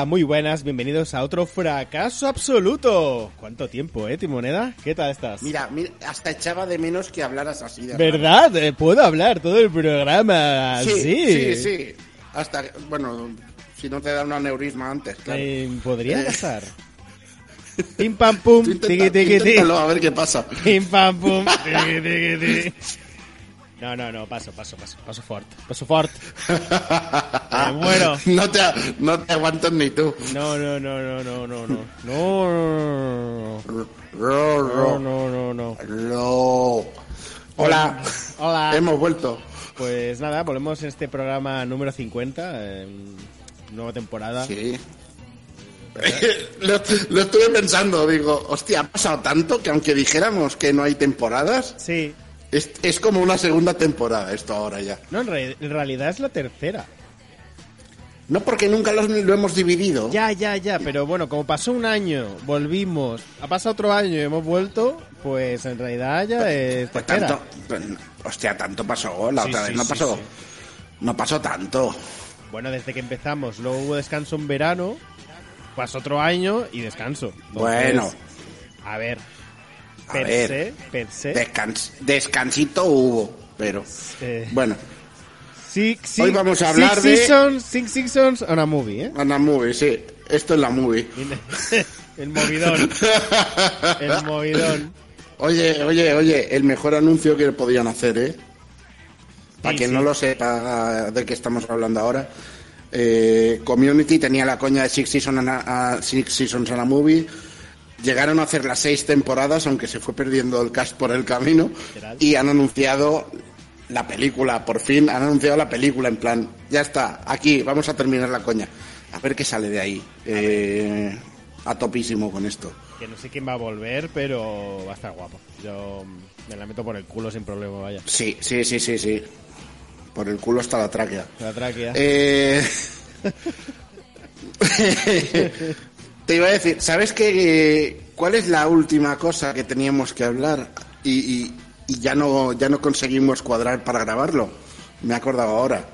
Hola, muy buenas, bienvenidos a otro fracaso absoluto. ¿Cuánto tiempo, eh, Timoneda? ¿Qué tal estás? Mira, mira, hasta echaba de menos que hablaras así. De ¿Verdad? Eh, puedo hablar todo el programa Sí, sí, sí. Hasta, bueno, si no te da un aneurisma antes, claro. Eh, Podría pasar. Pim pam pum, tiqui. inténtalo, a ver qué pasa. Pim pam pum. No, no, no, paso, paso, paso, paso fuerte, paso fuerte. Me muero. No te, no te aguantas ni tú. No, no, no, no, no, no, no. No, no, no, no, no. Hola. Hola. Hemos vuelto. Pues nada, volvemos en este programa número 50, eh, nueva temporada. Sí. lo, lo estuve pensando, digo, hostia, ha pasado tanto que aunque dijéramos que no hay temporadas, Sí. Es, es como una segunda temporada esto ahora ya. No, en, re- en realidad es la tercera. No porque nunca los- lo hemos dividido. Ya, ya, ya, pero bueno, como pasó un año, volvimos, ha pasado otro año y hemos vuelto, pues en realidad ya es Pues tanto, pues, hostia, tanto pasó, la Sí, otra sí, vez no sí, pasó, no pasó tanto. Bueno, desde que empezamos, luego hubo descanso en verano, pasó otro año y descanso. Entonces, Bueno. A ver, A per ver. se, per se, Descans- descansito hubo, pero eh, bueno, six, six- Hoy vamos a hablar six de- seasons, six seasons on a movie, ¿eh? Ana Movie, sí, esto es la movie. El movidón, el movidón. Oye, oye, oye, el mejor anuncio que podían hacer, ¿eh? Para Sí, quien sí. no lo sepa de qué estamos hablando ahora, eh, Community tenía la coña de Six Seasons on a, a- Six Seasons on a Movie. Llegaron a hacer las seis temporadas, aunque se fue perdiendo el cast por el camino, Literal. y han anunciado la película, por fin han anunciado la película, en plan, ya está, aquí, vamos a terminar la coña. A ver qué sale de ahí. Eh, a topísimo con esto. Que no sé quién va a volver, pero va a estar guapo. Yo me la meto por el culo sin problema, vaya. Sí, sí, sí, sí, sí. Por el culo está la tráquea. La tráquea. Eh... Te iba a decir, ¿sabes qué? ¿Cuál es la última cosa que teníamos que hablar y, y- y ya no ya no conseguimos cuadrar para grabarlo? Me he acordado ahora.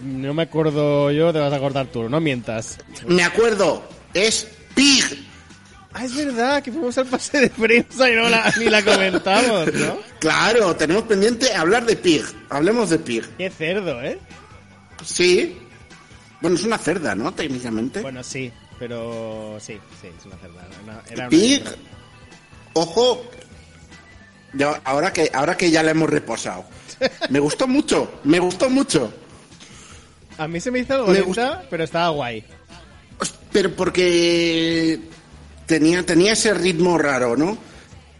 No me acuerdo yo, te vas a acordar tú, no mientas. Me acuerdo, es Pig. Ah, es verdad, que fuimos al pase de prensa y no la, ni la comentamos, ¿no? Claro, tenemos pendiente hablar de Pig. Hablemos de Pig. Qué cerdo, ¿eh? Sí. Bueno, es una cerda, ¿no? Técnicamente. Bueno, sí, pero sí, sí, es una cerda. Una- era una Pig, ojo, yo, ahora que ahora que ya la hemos reposado, me gustó mucho, me gustó mucho, A mí se me hizo algo Me gusta- pero estaba guay. pero porque tenía tenía ese ritmo raro, ¿no?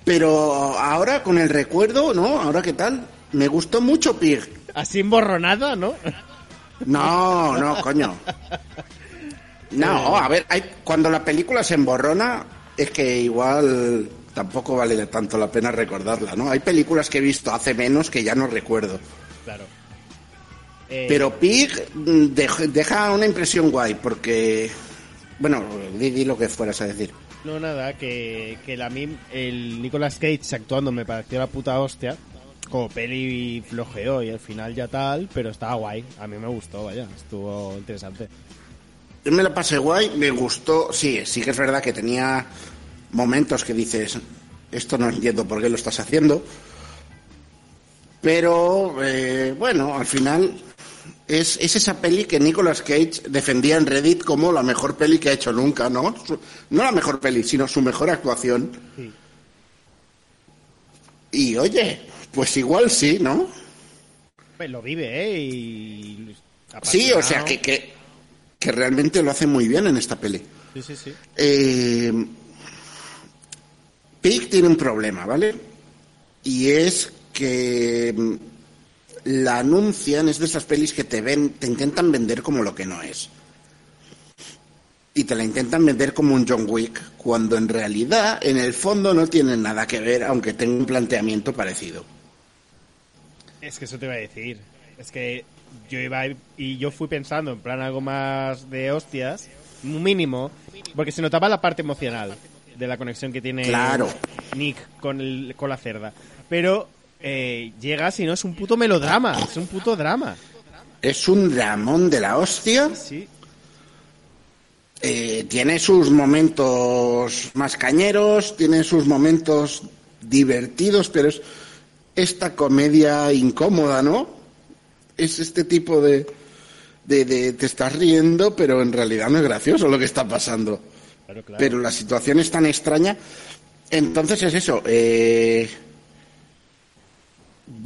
Pero ahora con el recuerdo, ¿no? Ahora qué tal, me gustó mucho Pig. Así emborronada, ¿no? No, no, coño. No, a ver, hay, cuando la película se emborrona, es que igual tampoco vale tanto la pena recordarla, ¿no? Hay películas que he visto hace menos que ya no recuerdo. Claro. Eh, Pero Pig mm, dej- deja una impresión guay, porque... Bueno, di, di lo que fueras a decir. No, nada, que, que la, mim- el Nicolas Cage actuando me pareció la puta hostia. Como peli flojeó y al final ya tal, pero estaba guay. A mí me gustó, vaya, estuvo interesante. Yo me la pasé guay, me gustó. Sí, sí que es verdad que tenía momentos que dices, esto no entiendo por qué lo estás haciendo. Pero, eh, bueno, al final es, es esa peli que Nicolas Cage defendía en Reddit como la mejor peli que ha hecho nunca, ¿no? Su- no la mejor peli, sino su mejor actuación. Sí. Y oye, pues igual sí, ¿no? Pues lo vive, ¿eh? Y... Sí, o sea, que, que realmente lo hace muy bien en esta peli. Sí, sí, sí. Eh, Pig tiene un problema, ¿vale? Y es que mm, la anuncian, es de esas pelis que te ven, te intentan vender como lo que no es. Y te la intentan vender como un John Wick, cuando en realidad, en el fondo, no tienen nada que ver, aunque tenga un planteamiento parecido. Es que eso te iba a decir. Es que yo iba y yo fui pensando en plan algo más de hostias, mínimo, porque se notaba la parte emocional de la conexión que tiene Claro. Nick con, el, con la cerda. Pero eh, llegas y no es un puto melodrama, es un puto drama. Es un dramón de la hostia. Sí. eh, tiene sus momentos más cañeros, tiene sus momentos divertidos, pero es esta comedia incómoda, ¿no? Es este tipo de, de, de te estás riendo, pero en realidad no es gracioso lo que está pasando. Claro, claro. Pero la situación es tan extraña. Entonces es eso. eh,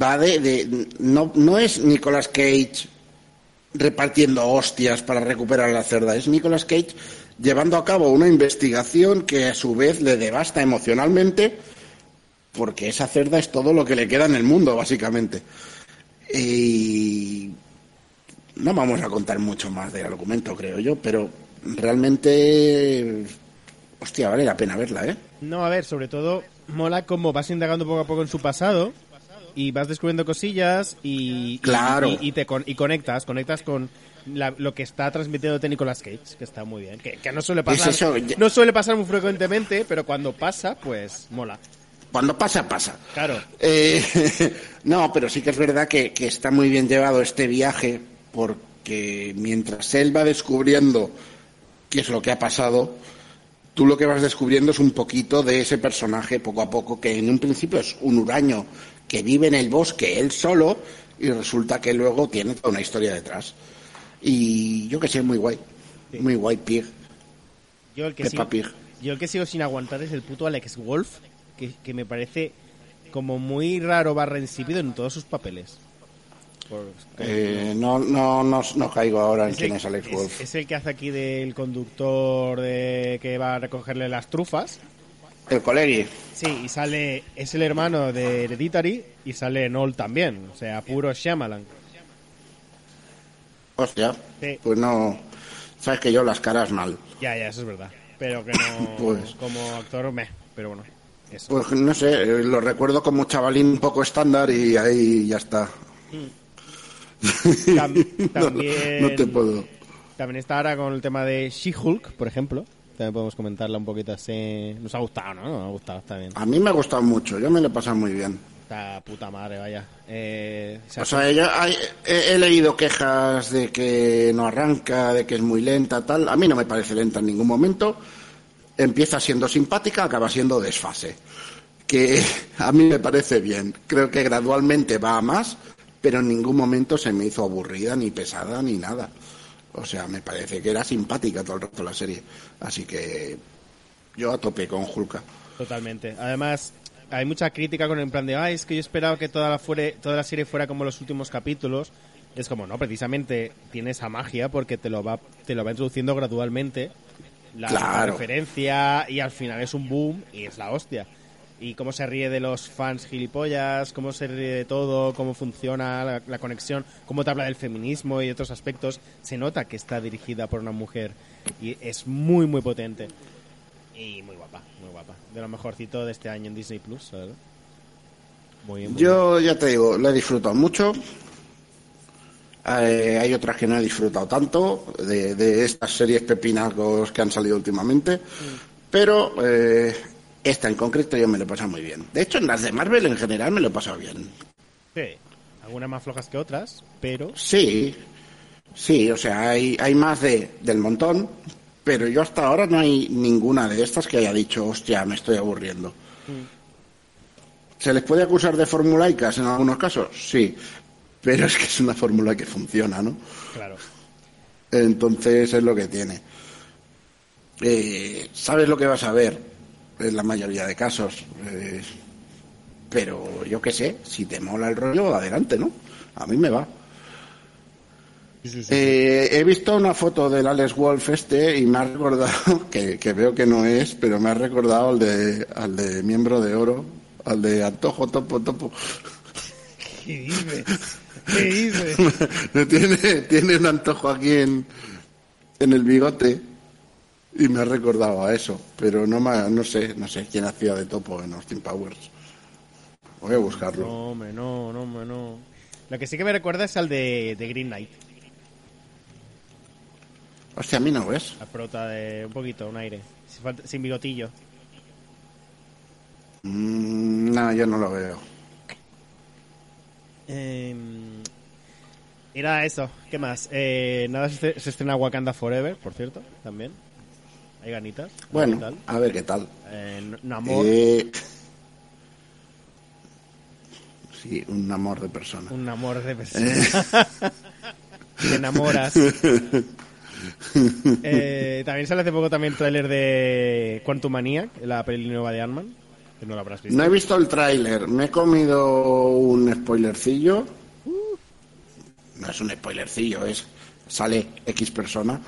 va de, de- no, no es Nicolas Cage repartiendo hostias para recuperar la cerda. Es Nicolas Cage llevando a cabo una investigación que a su vez le devasta emocionalmente porque esa cerda es todo lo que le queda en el mundo, básicamente. Y no vamos a contar mucho más del argumento, creo yo, pero realmente, hostia, vale la pena verla, ¿eh? No, a ver, sobre todo mola como vas indagando poco a poco en su pasado y vas descubriendo cosillas y, Claro. y, y te con- y conectas, conectas con la- lo que está transmitiéndote Nicolas Cage, que está muy bien, que, que no suele pasar, eso, ya- no suele pasar muy frecuentemente, pero cuando pasa, pues mola. Cuando pasa, pasa. Claro, Eh, no, pero sí que es verdad que, que está muy bien llevado este viaje porque mientras él va descubriendo qué es lo que ha pasado, tú lo que vas descubriendo es un poquito de ese personaje poco a poco que en un principio es un huraño que vive en el bosque él solo y resulta que luego tiene toda una historia detrás. Y yo que sé, muy guay. Muy guay, Pig. yo el que sigo, Pig. yo el que sigo sin aguantar es el puto Alex Wolf, que, que me parece como muy raro barra insípido en todos sus papeles. Por- Eh, no, no, no, no caigo ahora en quién es Alex Wolf. es el que hace aquí del conductor de que va a recogerle las trufas. El colegui. Sí, y sale, es el hermano de Hereditary y sale Noel también, o sea, puro Shyamalan. Hostia, Sí. pues no. Sabes que yo las caras mal. Ya, ya, eso es verdad. Pero que no, Pues- como actor, me. Pero bueno, eso. Pues no sé, eh, lo recuerdo como chavalín un poco estándar y ahí ya está. Tam- No, también, no te puedo. también está ahora con el tema de She-Hulk, por ejemplo. También podemos comentarla un poquito así. Nos ha gustado, ¿no? Nos ha gustado, está bien. A mí me ha gustado mucho, yo me lo he pasado muy bien. Está puta madre, vaya. Eh, se O sea, yo hay- he, he leído quejas de que no arranca, de que es muy lenta, tal. A mí no me parece lenta en ningún momento. Empieza siendo simpática, acaba siendo desfase. Que a mí me parece bien. Creo que gradualmente va a más, pero en ningún momento se me hizo aburrida, ni pesada, ni nada. O sea, me parece que era simpática todo el de la serie. Así que yo a tope con Hulka. Totalmente. Además, hay mucha crítica con el plan de, ay, es que yo esperaba que toda la, fuere, toda la serie fuera como los últimos capítulos. Es como, no, precisamente tiene esa magia porque te lo va, te lo va introduciendo gradualmente. La, la Claro. referencia y al final es un boom y es la hostia. Y cómo se ríe de los fans gilipollas, cómo se ríe de todo, cómo funciona la, la conexión, cómo te habla del feminismo y otros aspectos. Se nota que está dirigida por una mujer y es muy, muy potente. Y muy guapa, muy guapa. De lo mejorcito de este año en Disney Plus. Muy bien. muy Yo ya te digo, lo he disfrutado mucho. Eh, hay otras que no he disfrutado tanto de, de estas series pepinacos que han salido últimamente, pero eh, esta en concreto yo me lo he pasado muy bien. De hecho, en las de Marvel en general me lo he pasado bien. Sí, algunas más flojas que otras, pero Sí, sí, o sea, hay, hay más de, del montón, pero yo hasta ahora no hay ninguna de estas que haya dicho, hostia, me estoy aburriendo. ¿Se les puede acusar de formulaicas en algunos casos? Sí, pero es que es una fórmula que funciona, ¿no? claro. Entonces es lo que tiene. Eh, sabes lo que vas a ver en la mayoría de casos. eh, pero yo qué sé, si te mola el rollo, adelante, ¿no? A mí me va. Sí, sí, sí. Eh, he visto una foto del Alex Wolf este y me ha recordado, que, que veo que no es, pero me ha recordado al de, al de miembro de oro, al de Antojo Topo Topo. ¿Qué dices? ¿Qué dices? tiene, tiene un antojo aquí en, en el bigote y me ha recordado a eso, pero no, me- no sé, no sé quién hacía de topo en Austin Powers. Voy a buscarlo. No, hombre, no, no, hombre, no. Lo que sí que me recuerda es al de, de Green Knight. Hostia, a mí no ves. La prota de un poquito, un aire. Sin, falta- sin bigotillo. Mm, no, yo no lo veo. Eh, era eso. ¿Qué más? Eh, nada, se, estrena Wakanda Forever, por cierto, también. Hay ganitas. Bueno, ¿Qué tal? a ver qué tal. Eh, Namor, Eh, Sí, un amor de persona. un amor de persona. Te enamoras. Eh, también sale hace poco también el tráiler de Quantum Maniac, la peli nueva de Ant-Man, que no lo habrás visto. No he visto el tráiler, me he comido un spoilercillo. No es un spoilercillo, es sale X persona.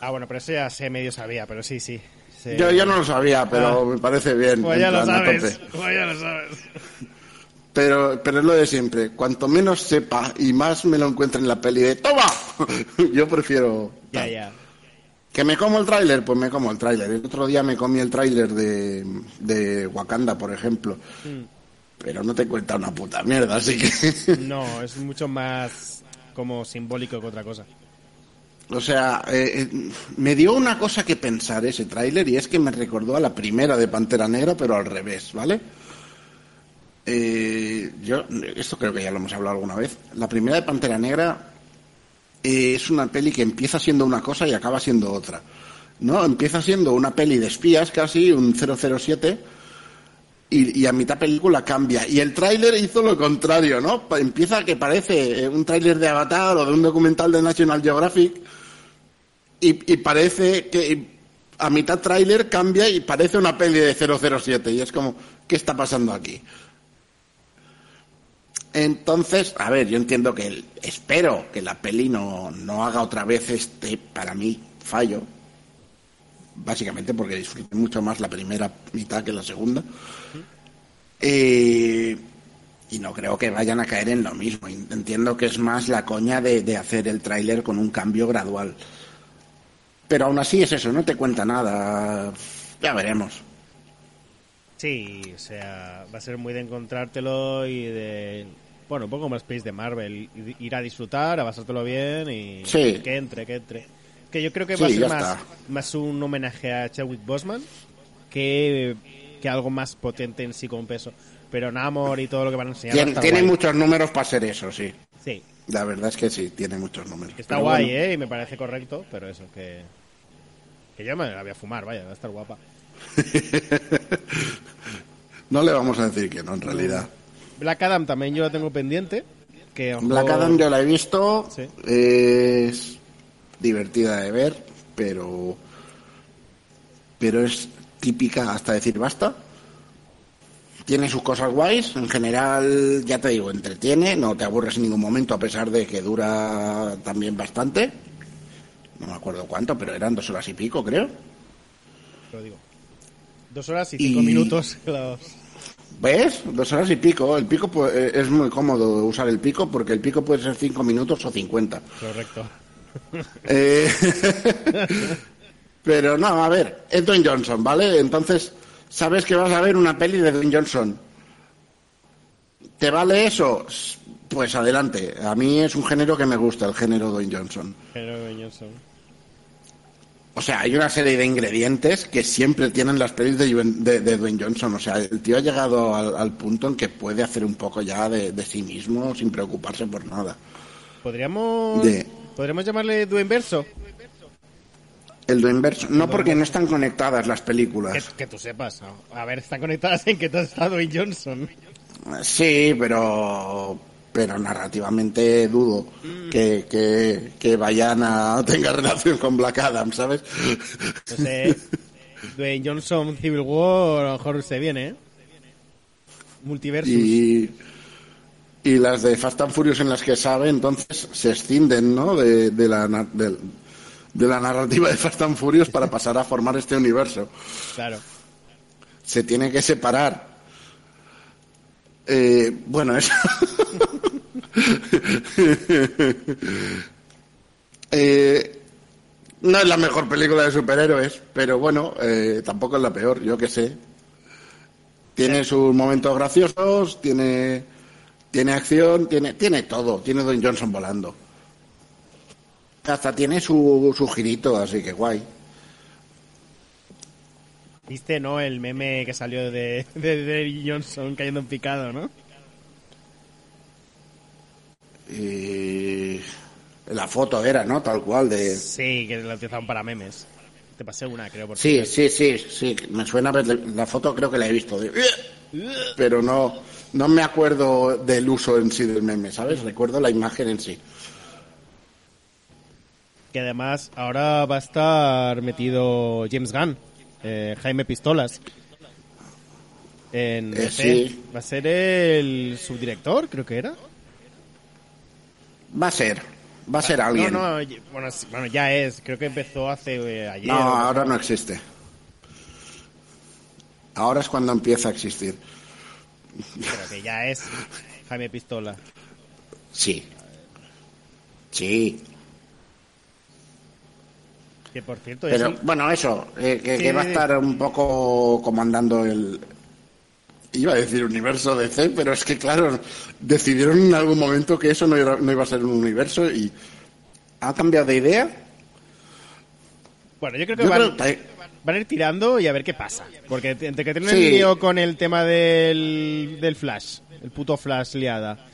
Ah, bueno, pero eso ya sé, medio sabía, pero sí, sí. Sí. Yo, yo no lo sabía, pero Ah. me parece bien. Pues ya lo sabes. Pues ya lo sabes. Pero, pero es lo de siempre. Cuanto menos sepa y más me lo encuentre en la peli de ¡Toma! Yo prefiero... Ya, ya. ¿Que me como el tráiler? Pues me como el tráiler. El otro día me comí el tráiler de, de Wakanda, por ejemplo. Mm. Pero no te cuenta una puta mierda, así que... No, es mucho más como simbólico que otra cosa. O sea, eh, eh, me dio una cosa que pensar ese tráiler y es que me recordó a la primera de Pantera Negra, pero al revés, ¿vale? Eh, yo, esto creo que ya lo hemos hablado alguna vez. La primera de Pantera Negra eh, es una peli que empieza siendo una cosa y acaba siendo otra. ¿No? Empieza siendo una peli de espías casi, un 007, y, y a mitad película cambia. Y el tráiler hizo lo contrario, ¿no? Empieza que parece eh, un tráiler de Avatar o de un documental de National Geographic y, y parece que a mitad tráiler cambia y parece una peli de 007 y es como, ¿qué está pasando aquí? Entonces, a ver, yo entiendo que espero que la peli no, no haga otra vez este, para mí, fallo. Básicamente porque disfruté mucho más la primera mitad que la segunda. Eh, y no creo que vayan a caer en lo mismo. Entiendo que es más la coña de, de hacer el tráiler con un cambio gradual. Pero aún así es eso, no te cuenta nada. Ya veremos. Sí, o sea, va a ser muy de encontrártelo y de... Bueno, un poco más space de Marvel. Ir a disfrutar, a pasártelo bien y... Sí. Que entre, que entre. Que yo creo que Sí, va a ser más, está. más un homenaje a Chadwick Boseman que, que algo más potente en sí con peso. Pero Namor y todo lo que van a enseñar a Tiene, guay. muchos números para ser eso, sí. Sí, La verdad es que sí, tiene muchos números. que está Pero guay, bueno, ¿eh? Y me parece correcto, pero eso, que... Que yo me la voy a fumar, vaya, va a estar guapa. No le vamos a decir que no, en realidad. Black Adam también yo lo tengo pendiente. Que ojo- Black Adam yo la he visto. Sí. Es divertida de ver, pero. Pero es típica hasta decir basta. Tiene sus cosas guays. En general, ya te digo, entretiene. No te aburres en ningún momento, a pesar de que dura también bastante. No me acuerdo cuánto, pero eran dos horas y pico, creo. Lo digo. Dos horas y cinco Y- minutos. los- ¿Ves? Dos horas y pico. El pico pues, es muy cómodo usar el pico porque el pico puede ser cinco minutos o cincuenta. Correcto. Eh, pero no, a ver, es Dwayne Johnson, ¿vale? Entonces, sabes que vas a ver una peli de Dwayne Johnson. ¿Te vale eso? Pues adelante. A mí es un género que me gusta, el género Dwayne Johnson. Pero Johnson. O sea, hay una serie de ingredientes que siempre tienen las pelis de, Dwayne- de- de Dwayne Johnson. O sea, el tío ha llegado al, al punto en que puede hacer un poco ya de, de sí mismo sin preocuparse por nada. ¿Podríamos, ¿Podríamos llamarle Dwayne Verso? El Dwayne Johnson, no porque no están conectadas las Que, películas. que tú sepas. ¿no? A ver, están conectadas en que todo está Dwayne Johnson. Sí, pero pero narrativamente dudo que, que, que vayan a tenga relación con Black Adam, ¿sabes? No sé. Dwayne Johnson Civil War, a lo mejor se viene, ¿eh? Multiversus. Y, y las de Fast and Furious en las que sabe, entonces se escinden, ¿no? De, de la, del- de la narrativa de Fast and Furious para pasar a formar este universo. Claro. Se tiene que separar. Eh, bueno, eso. Eh, no es la mejor película de superhéroes, pero bueno, eh, tampoco es la peor, yo qué sé. Tiene sus momentos graciosos, tiene, tiene acción, tiene, tiene todo. Tiene Don Johnson volando. Hasta tiene su, su girito, así que guay. ¿Viste, no? El meme que salió de, de Johnson cayendo en picado, ¿no? Y la foto era, ¿no? Tal cual, de... Sí, que lo utilizaban para memes. Te pasé una, creo. Por Sí, sí, sí, sí. Me suena ver la foto, creo que la he visto. de- Pero no, no me acuerdo del uso en sí del meme, ¿sabes? Recuerdo la imagen en sí. Que además ahora va a estar metido James Gunn, eh, Jaime Pistolas. En Eh, sí. Va a ser el subdirector, creo que era. Va a ser, va a ser alguien. No, no, bueno, bueno, ya es. Creo que empezó hace eh, ayer. No, ahora no existe. Ahora es cuando empieza a existir. Pero que ya es Jaime Pistola. Sí. Sí. Que por cierto, Pero es bueno, eso, eh, que, Sí, que va a estar un poco comandando el... Iba a decir universo DC, pero es que claro, decidieron en algún momento que eso no, era- no iba a ser un universo y... ¿Ha cambiado de idea? bueno, yo creo que Yo van, creo que- van a ir tirando y a ver qué pasa. Porque entre que tienen Sí. el lío con el tema del, del Flash, el puto Flash liada,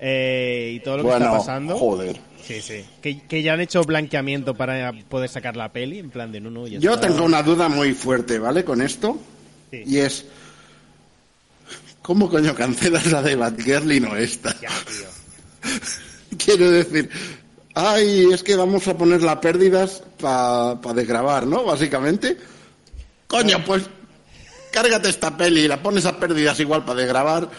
eh, y todo lo que bueno, está pasando. joder. Sí, sí. Que, que ya han hecho blanqueamiento para poder sacar la peli, en plan de no, no. ya Yo está. tengo una duda muy fuerte, ¿vale? Con esto. Sí. Y es... ¿Cómo coño cancelas la de Batgirl y no esta? Ya, tío. Quiero decir, ay, es que vamos a poner las pérdidas para desgrabar, ¿no? Básicamente. Coño, pues cárgate esta peli y la pones a pérdidas igual para desgrabar,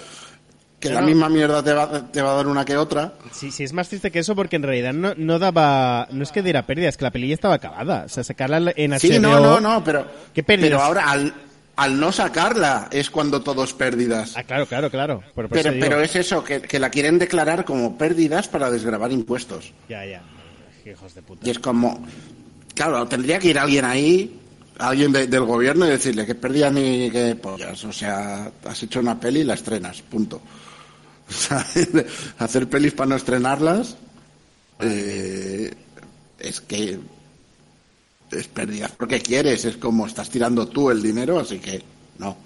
que la misma mierda te va, te va a dar una que otra. Sí, sí, es más triste que eso porque en realidad no, no daba. No es que diera pérdida, es que la peli ya estaba acabada. O sea, sacarla en HBO. Sí, no, no, no, pero, ¿Qué pérdidas? pero ahora al, al no sacarla es cuando todo es pérdidas. Ah, claro, claro, claro. Pero, pero es eso, que, que la quieren declarar como pérdidas para desgravar impuestos. Ya, ya. Hijos de puta. Y es como, claro, tendría que ir alguien ahí, alguien de- del gobierno y decirle que perdías ni que pollas. O sea, has hecho una peli y la estrenas, punto. O sea, hacer pelis para no estrenarlas eh, es que es pérdidas porque quieres, es como estás tirando tú el dinero, así que no,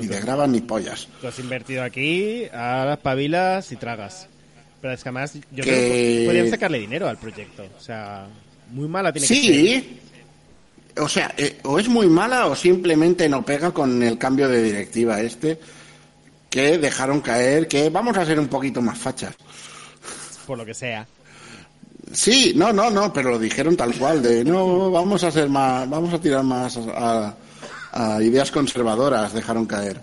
ni de graban ni pollas. Tú has invertido aquí, ahora pabilas y tragas. Pero es que además yo Que- creo que podrían sacarle dinero al proyecto. O sea, muy mala tiene que ser. Sí, o sea, eh, o es muy mala o simplemente no pega con el cambio de directiva este que dejaron caer que vamos a ser un poquito más fachas. Por lo que sea. Sí, no, no, no, pero lo dijeron tal cual de no vamos a ser más, vamos a tirar más a, a ideas conservadoras, dejaron caer.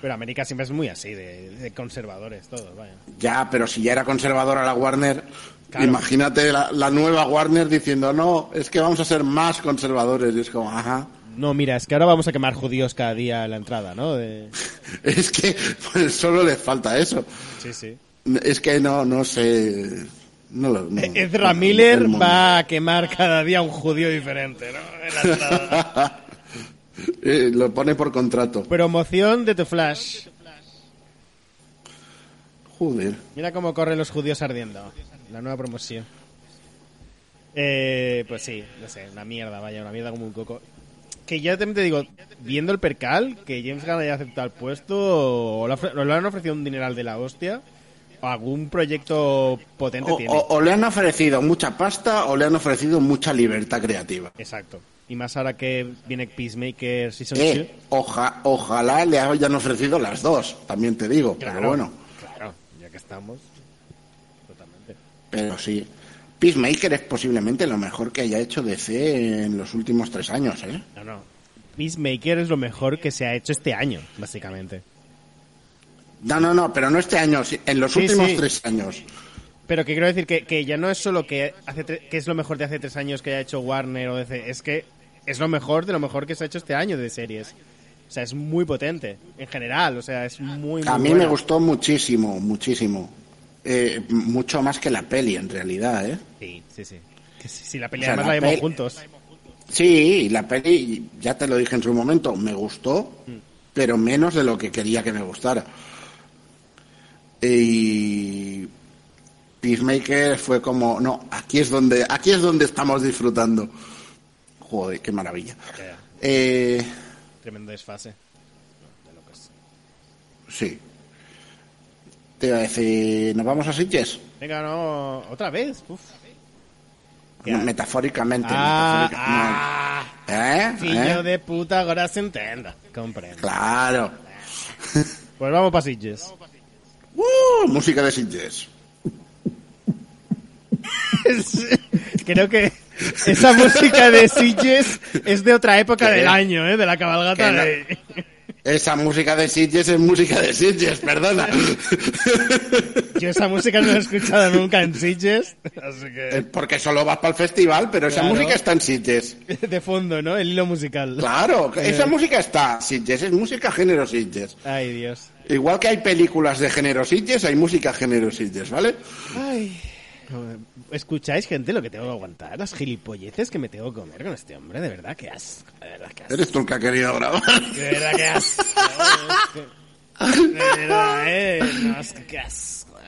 Pero América siempre es muy así, de, de conservadores todos, vaya. Ya, pero si ya era conservadora la Warner, Claro. imagínate la, la nueva Warner diciendo no, es que vamos a ser más conservadores. Y es como, ajá. No, mira, es que ahora vamos a quemar judíos cada día en la entrada, ¿no? De- Es que pues, solo les falta eso. Sí, sí. Es que no, no sé. No no- Ezra no, Miller va a quemar cada día un judío diferente, ¿no? En la. Eh, lo pone por contrato. Promoción de The Flash. Joder. Mira cómo corren los judíos ardiendo. La nueva promoción. Eh, pues sí, no sé, una mierda, vaya, una mierda como un coco. Que ya te digo, viendo el percal, que James Gunn haya aceptado el puesto, o le, han ofrecido un dineral de la hostia, o algún proyecto potente O, tiene. o- o le han ofrecido mucha pasta o le han ofrecido mucha libertad creativa. Exacto. Y más ahora que viene Peacemaker Season Eh, oja- ojalá le hayan ofrecido las dos, también te digo. 2. Pero bueno, Claro, ya que estamos. Totalmente. pero sí. Peacemaker es posiblemente lo mejor que haya hecho DC en los últimos tres años, ¿eh? No, no. Peacemaker es lo mejor que se ha hecho este año, básicamente. No, no, no, pero no este año, en los Sí, últimos sí. tres años. Pero que quiero decir que, que ya no es solo que, hace que es lo mejor de hace tres años que haya hecho Warner o DC, es que es lo mejor de lo mejor que se ha hecho este año de series. O sea, es muy potente, en general, o sea, es muy, muy A mí buena. me gustó muchísimo, muchísimo. Eh, mucho más que la peli, en realidad, ¿eh? Sí, sí, sí. Que si, si la O pelea sea, además la la peli- juntos. Sí, la peli, ya te lo dije en su momento, me gustó, Mm. pero menos de lo que quería que me gustara. Y Peacemaker fue como, no, aquí es donde, aquí es donde estamos disfrutando. Joder, qué maravilla. Ya, Eh, tremendo desfase. De sí. Te iba a decir, ¿nos vamos a Sitges? Venga, no, otra vez. Uf. Metafóricamente. Ah, metafóricamente. ¿Eh? Fillo ¿Eh? de puta, ahora se entienda. Comprendo. Claro. Pues vamos para Sitges. Uh, música de Sitges. Creo que esa música de Sitges es de otra época ¿Qué? del año, ¿eh? De la cabalgata Que no. Esa música de Sitges es música de Sitges, perdona. Yo esa música no la he escuchado nunca en Sitges, así que... porque solo vas para el festival, pero esa Claro. música está en Sitges. De fondo, ¿no? El hilo musical. Claro, Eh. esa música está. Sitges es música género Sitges. Ay, Dios. Igual que hay películas de género Sitges, hay música género Sitges, ¿vale? Ay. ¿Escucháis, gente, lo que tengo que aguantar? Las gilipolleces que me tengo que comer con este hombre. De verdad, que asco. De verdad, que asco. Eres tú el que ha querido grabar. De verdad, que asco. De verdad, eh. No, es que qué asco.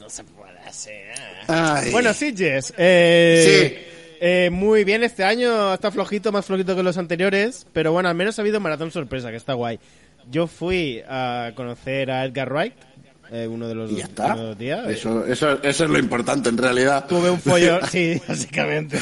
No se puede hacer. Ay. Bueno, Sitges. Eh, Sí. eh, muy bien este año. Está flojito, más flojito que los anteriores. Pero bueno, al menos ha habido maratón sorpresa, que está guay. Yo fui a conocer a Edgar Wright, eh, uno de los Y ya dos- está. uno de los días. Eso, eso, eso es lo importante en realidad. Tuve un follón, sí, básicamente.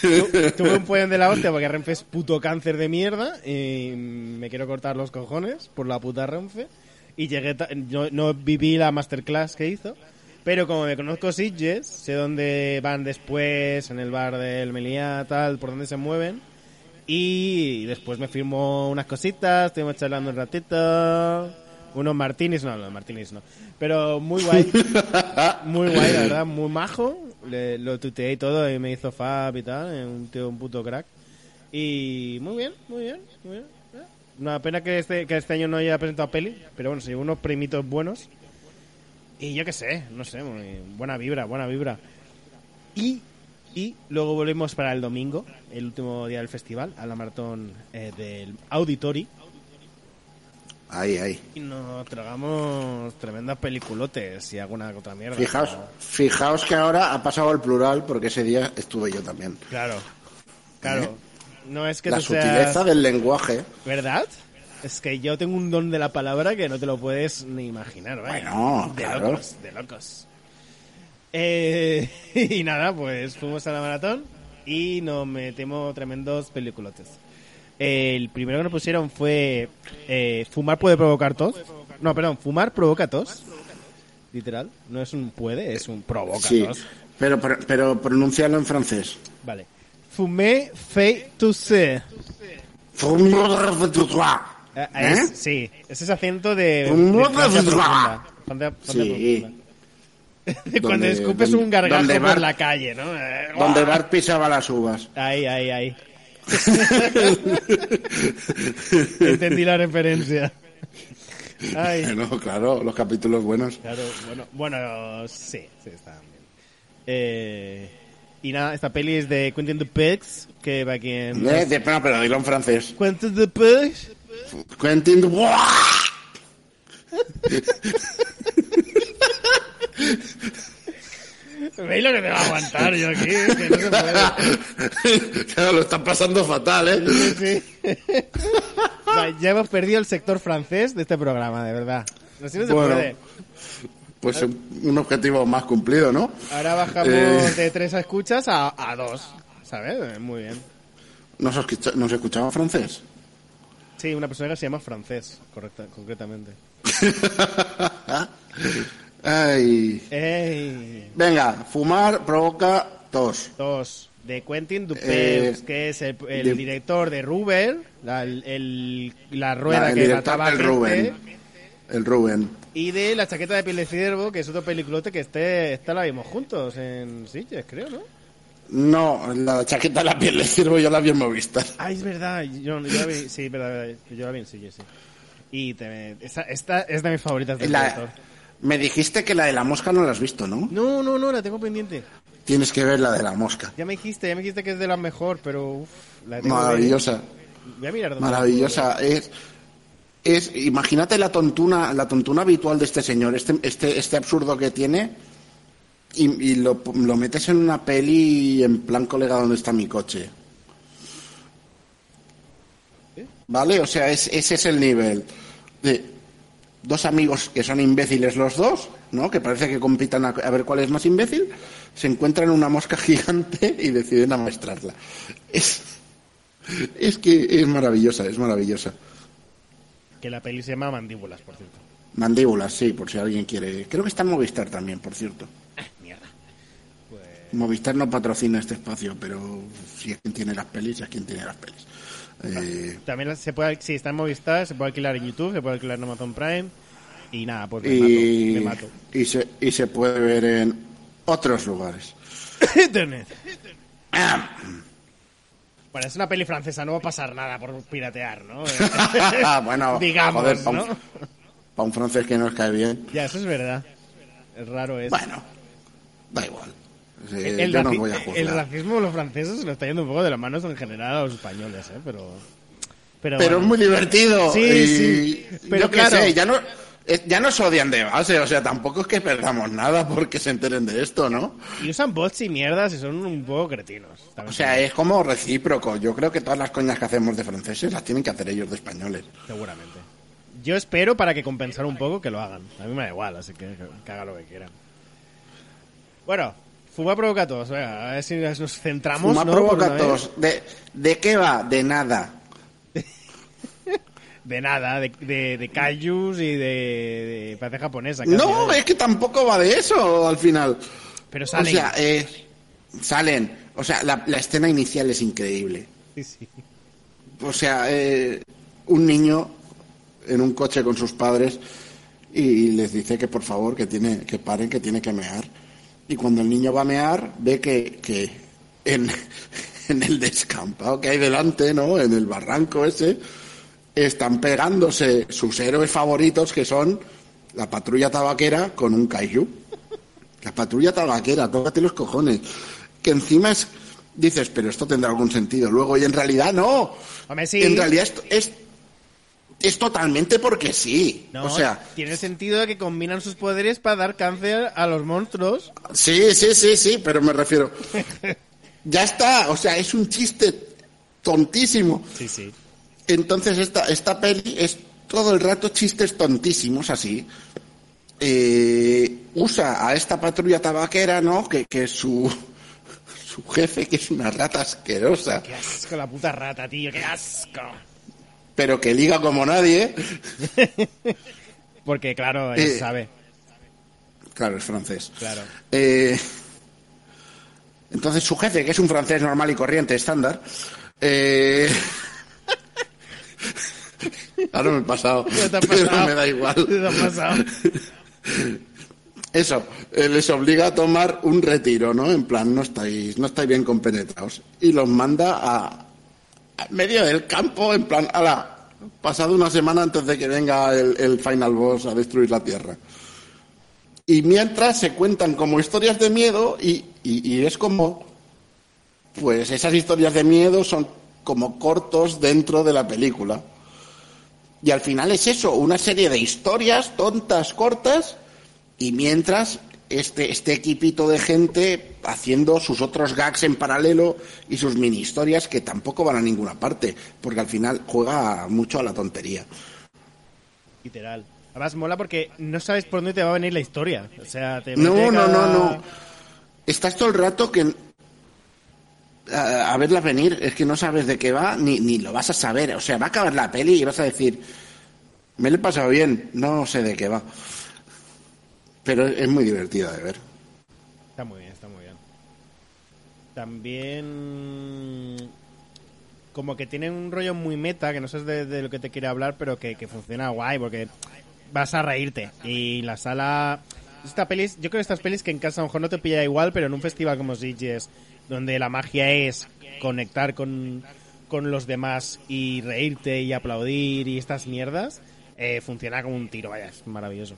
Tu- Tuve un follón de la hostia porque Renfe es puto cáncer de mierda y me quiero cortar los cojones por la puta Renfe. Y llegué, no, no viví la masterclass que hizo, pero como me conozco Sitges, sé dónde van después, en el bar del Meliá, tal, por dónde se mueven. Y después me firmó unas cositas, estuvimos charlando un ratito. Unos martinis, no, no, martinis no. Pero muy guay. Muy guay, la verdad, muy majo. Le- lo tuteé y todo y me hizo fab y tal. eh, Un tío, un puto crack. Y muy bien, muy bien, muy bien. Una pena que este, que este año no haya presentado peli, pero bueno, se llevó unos premitos buenos. Y yo qué sé, no sé, muy- buena vibra, buena vibra. Y, y luego volvemos para el domingo, el último día del festival, a la maratón eh, del Auditori. Ahí, ahí. Y nos tragamos tremendas peliculotes y alguna otra mierda. Fijaos, pero- fijaos que ahora ha pasado al plural porque ese día estuve yo también. Claro, claro. No es que La sutileza seas... del lenguaje. ¿Verdad? Es que yo tengo un don de la palabra que no te lo puedes ni imaginar, vaya. Bueno, de claro. locos, de locos. Eh, y nada, pues fuimos a la maratón y nos metemos tremendos peliculotes. El primero que nos pusieron fue eh, Fumar puede provocar tos. No, perdón, Fumar provoca tos. Literal. No es un puede, es un provoca Sí, tos. pero, pero, pero pronunciarlo en francés. Vale. Fumé fait tousser. Eh, ¿Eh? es- sí, es ese acento de, de Sí. Cuando escupes un gargajo por la calle, ¿no? Eh, Donde. Bart pisaba las uvas. Ahí, ahí, ahí. Entendí la referencia. Ay, No, claro, los capítulos buenos. claro, bueno, bueno, sí, sí, está bien. Eh, y nada, esta peli es de Quentin Dupex, que va aquí en... Eh, de- no, pero dilo en francés. Quentin Dupex. Quentin Dubois. ¿Veis lo que te va a aguantar yo aquí? Que no se puede. Claro, lo están pasando fatal, ¿eh? Sí. O sea, ya hemos perdido el sector francés de este programa, de verdad. No se Bueno. puede. Pues un objetivo más cumplido, ¿no? Ahora bajamos Eh. de tres escuchas a, a dos. ¿Sabes? Muy bien. ¿Nos, escucha- nos escuchaba francés? Sí, una persona que se llama francés, correcta, concretamente. Ay. ¡Ey! Venga, fumar provoca tos. Dos. De Quentin Dupex, Eh, que es el, el de- director de Ruber, la, el- la rueda La- el que director mataba del gente, Rubén. El Rubén. y de La chaqueta de piel de ciervo, que es otro peliculote que este, esta la vimos juntos en Sitges, creo, ¿no? No, la chaqueta de la piel de ciervo yo la habíamos visto. Ah, es verdad. Yo, yo la vi, sí, verdad, verdad, yo la vi en Sitges, sí. Y te- esta, esta es de mis favoritas del director. Me dijiste que la de la mosca no la has visto, ¿no? No, no, no, la tengo pendiente. Tienes que ver la de la mosca. Ya me dijiste, ya me dijiste que es de las mejor, pero uf, la tengo Maravillosa. Voy a mirar Maravillosa. Es, es, imagínate la tontuna, la tontuna habitual de este señor, este, este, este absurdo que tiene, y, y lo, lo metes en una peli en plan colega donde está mi coche. ¿Vale? O sea, es, ese es el nivel de dos amigos que son imbéciles los dos, ¿no? Que parece que compitan a, a ver cuál es más imbécil, se encuentran una mosca gigante y deciden amaestrarla. Es, Es que es maravillosa, es maravillosa. Que la peli se llama Mandíbulas, por cierto. Mandíbulas, sí, por si alguien quiere. Creo que está en Movistar también, por cierto. Ah, mierda. Pues... Movistar no patrocina este espacio, pero si es quien tiene las pelis, es quien tiene las pelis. Eh, También se puede, si está en Movistar, se puede alquilar en YouTube, se puede alquilar en Amazon Prime. Y nada, pues me y, mato. Me mato. y, se, y se puede ver en otros lugares. Internet. Bueno, es una peli francesa, no va a pasar nada por piratear, ¿no? bueno, Digamos, joder, para ¿no? un, pa' un francés que nos cae bien. Ya, eso es verdad. Es raro eso. Bueno, da igual. El, el yo no raci- voy a el juzgar. racismo de los franceses se lo está yendo un poco de las manos en general a los españoles, ¿eh? Pero... Pero, Pero bueno. es muy divertido. Sí, y sí. Pero yo qué claro. sé, ya no, ya nos odian de base, o sea, tampoco es que perdamos nada porque se enteren de esto, ¿no? Y usan bots y mierdas y son un poco cretinos. O sea, es como recíproco. Yo creo que todas las coñas que hacemos de franceses las tienen que hacer ellos de españoles. Seguramente. Yo espero para que compensar un poco que lo hagan. A mí me da igual, así que que haga lo que quieran. Bueno, Fuma provoca a todos. Venga, a ver si nos centramos. Fuma ¿no? Por provoca una vez. tos. ¿De, ¿De qué va? De nada. De nada, de, de, de kaijus y de, de japonesa. casi, No, es que tampoco va de eso al final. Pero O salen. sea, eh, salen. O sea, la, la escena inicial es increíble. Sí, sí. O sea, eh, un niño en un coche con sus padres y les dice que por favor que tiene que paren que tiene que mear y cuando el niño va a mear ve que, que en, en el descampado que hay delante no en el barranco ese están pegándose sus héroes favoritos que son la patrulla tabaquera con un kaiju. La patrulla tabaquera tócate los cojones. Que encima es dices pero esto tendrá algún sentido. Luego y en realidad no. Hombre, sí. en realidad esto es es totalmente porque sí. No, o sea, tiene sentido que combinan sus poderes para dar cáncer a los monstruos. sí, sí, sí, sí, pero me refiero. Ya está, o sea, es un chiste tontísimo. Sí, sí. Entonces esta, esta peli es todo el rato chistes tontísimos así. Eh, usa a esta patrulla tabaquera, ¿no? Que, que su, su jefe, que es una rata asquerosa, Qué asco la puta rata, tío, qué asco. Pero que liga como nadie. Porque, claro, él Eh. sabe. Claro, es francés. Claro. Eh, entonces su jefe, que es un francés normal y corriente, estándar, eh, ahora me he pasado, ¿Qué te ha pero me da igual. ¿Qué te ha pasado? Eso, eh, les obliga a tomar un retiro, ¿no? En plan, no estáis, no estáis bien compenetrados. Y los manda a medio del campo, en plan, ala, pasado una semana antes de que venga el, final boss a destruir la Tierra. Y mientras se cuentan como historias de miedo y, y- y es como, pues esas historias de miedo son como cortos dentro de la película. Y al final es eso, una serie de historias tontas, cortas, y mientras este, este equipito de gente haciendo sus otros gags en paralelo y sus mini historias que tampoco van a ninguna parte, porque al final juega mucho a la tontería. Literal. Además, mola porque no sabes por dónde te va a venir la historia. O sea, te No, no, no, no. Estás todo el rato que a, a verla venir, es que no sabes de qué va ni, ni lo vas a saber. O sea, va a acabar la peli y vas a decir, me lo he pasado bien, no sé de qué va. Pero es muy divertida de ver. Está muy bien, está muy bien. También. Como que tiene un rollo muy meta, que no sé de, lo que te quiere hablar, pero que, que funciona guay, porque vas a reírte. Y la sala. Esta pelis, yo creo que estas pelis que en casa a lo mejor no te pilla igual, pero en un festival como Sitges, donde la magia es conectar con, con los demás y reírte y aplaudir y estas mierdas, eh, funciona como un tiro, vaya, es maravilloso.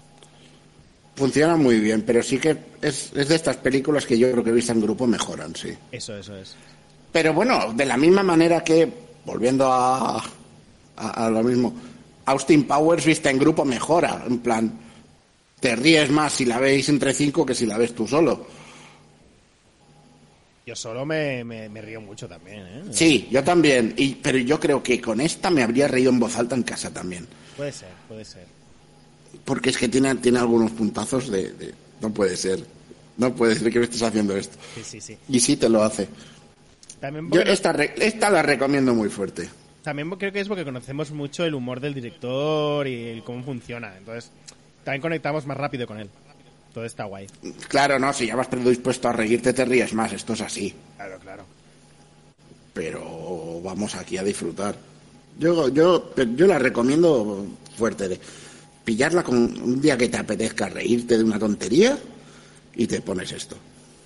Funciona muy bien, pero sí que es, es de estas películas que yo creo que vista en grupo mejoran, sí. Eso, eso es. Pero bueno, de la misma manera que, volviendo a, a, a lo mismo, Austin Powers vista en grupo mejora. En plan, te ríes más si la veis entre cinco que si la ves tú solo. Yo solo me, me, me río mucho también, ¿eh? Sí, yo también. Y, pero yo creo que con esta me habría reído en voz alta en casa también. Puede ser, puede ser. Porque es que tiene, tiene algunos puntazos de, de- No puede ser. No puede ser que me estés haciendo esto. Sí, sí, sí. Y sí te lo hace. También Yo esta, esta la recomiendo muy fuerte. también creo que es porque conocemos mucho el humor del director y el cómo funciona. Entonces, también conectamos más rápido con él. Todo está guay. Claro, no, si ya vas predispuesto a reírte, te ríes más. Esto es así. Claro, claro. Pero vamos aquí a disfrutar. Yo, yo, yo la recomiendo fuerte. De pillarla con un día que te apetezca reírte de una tontería y te pones esto.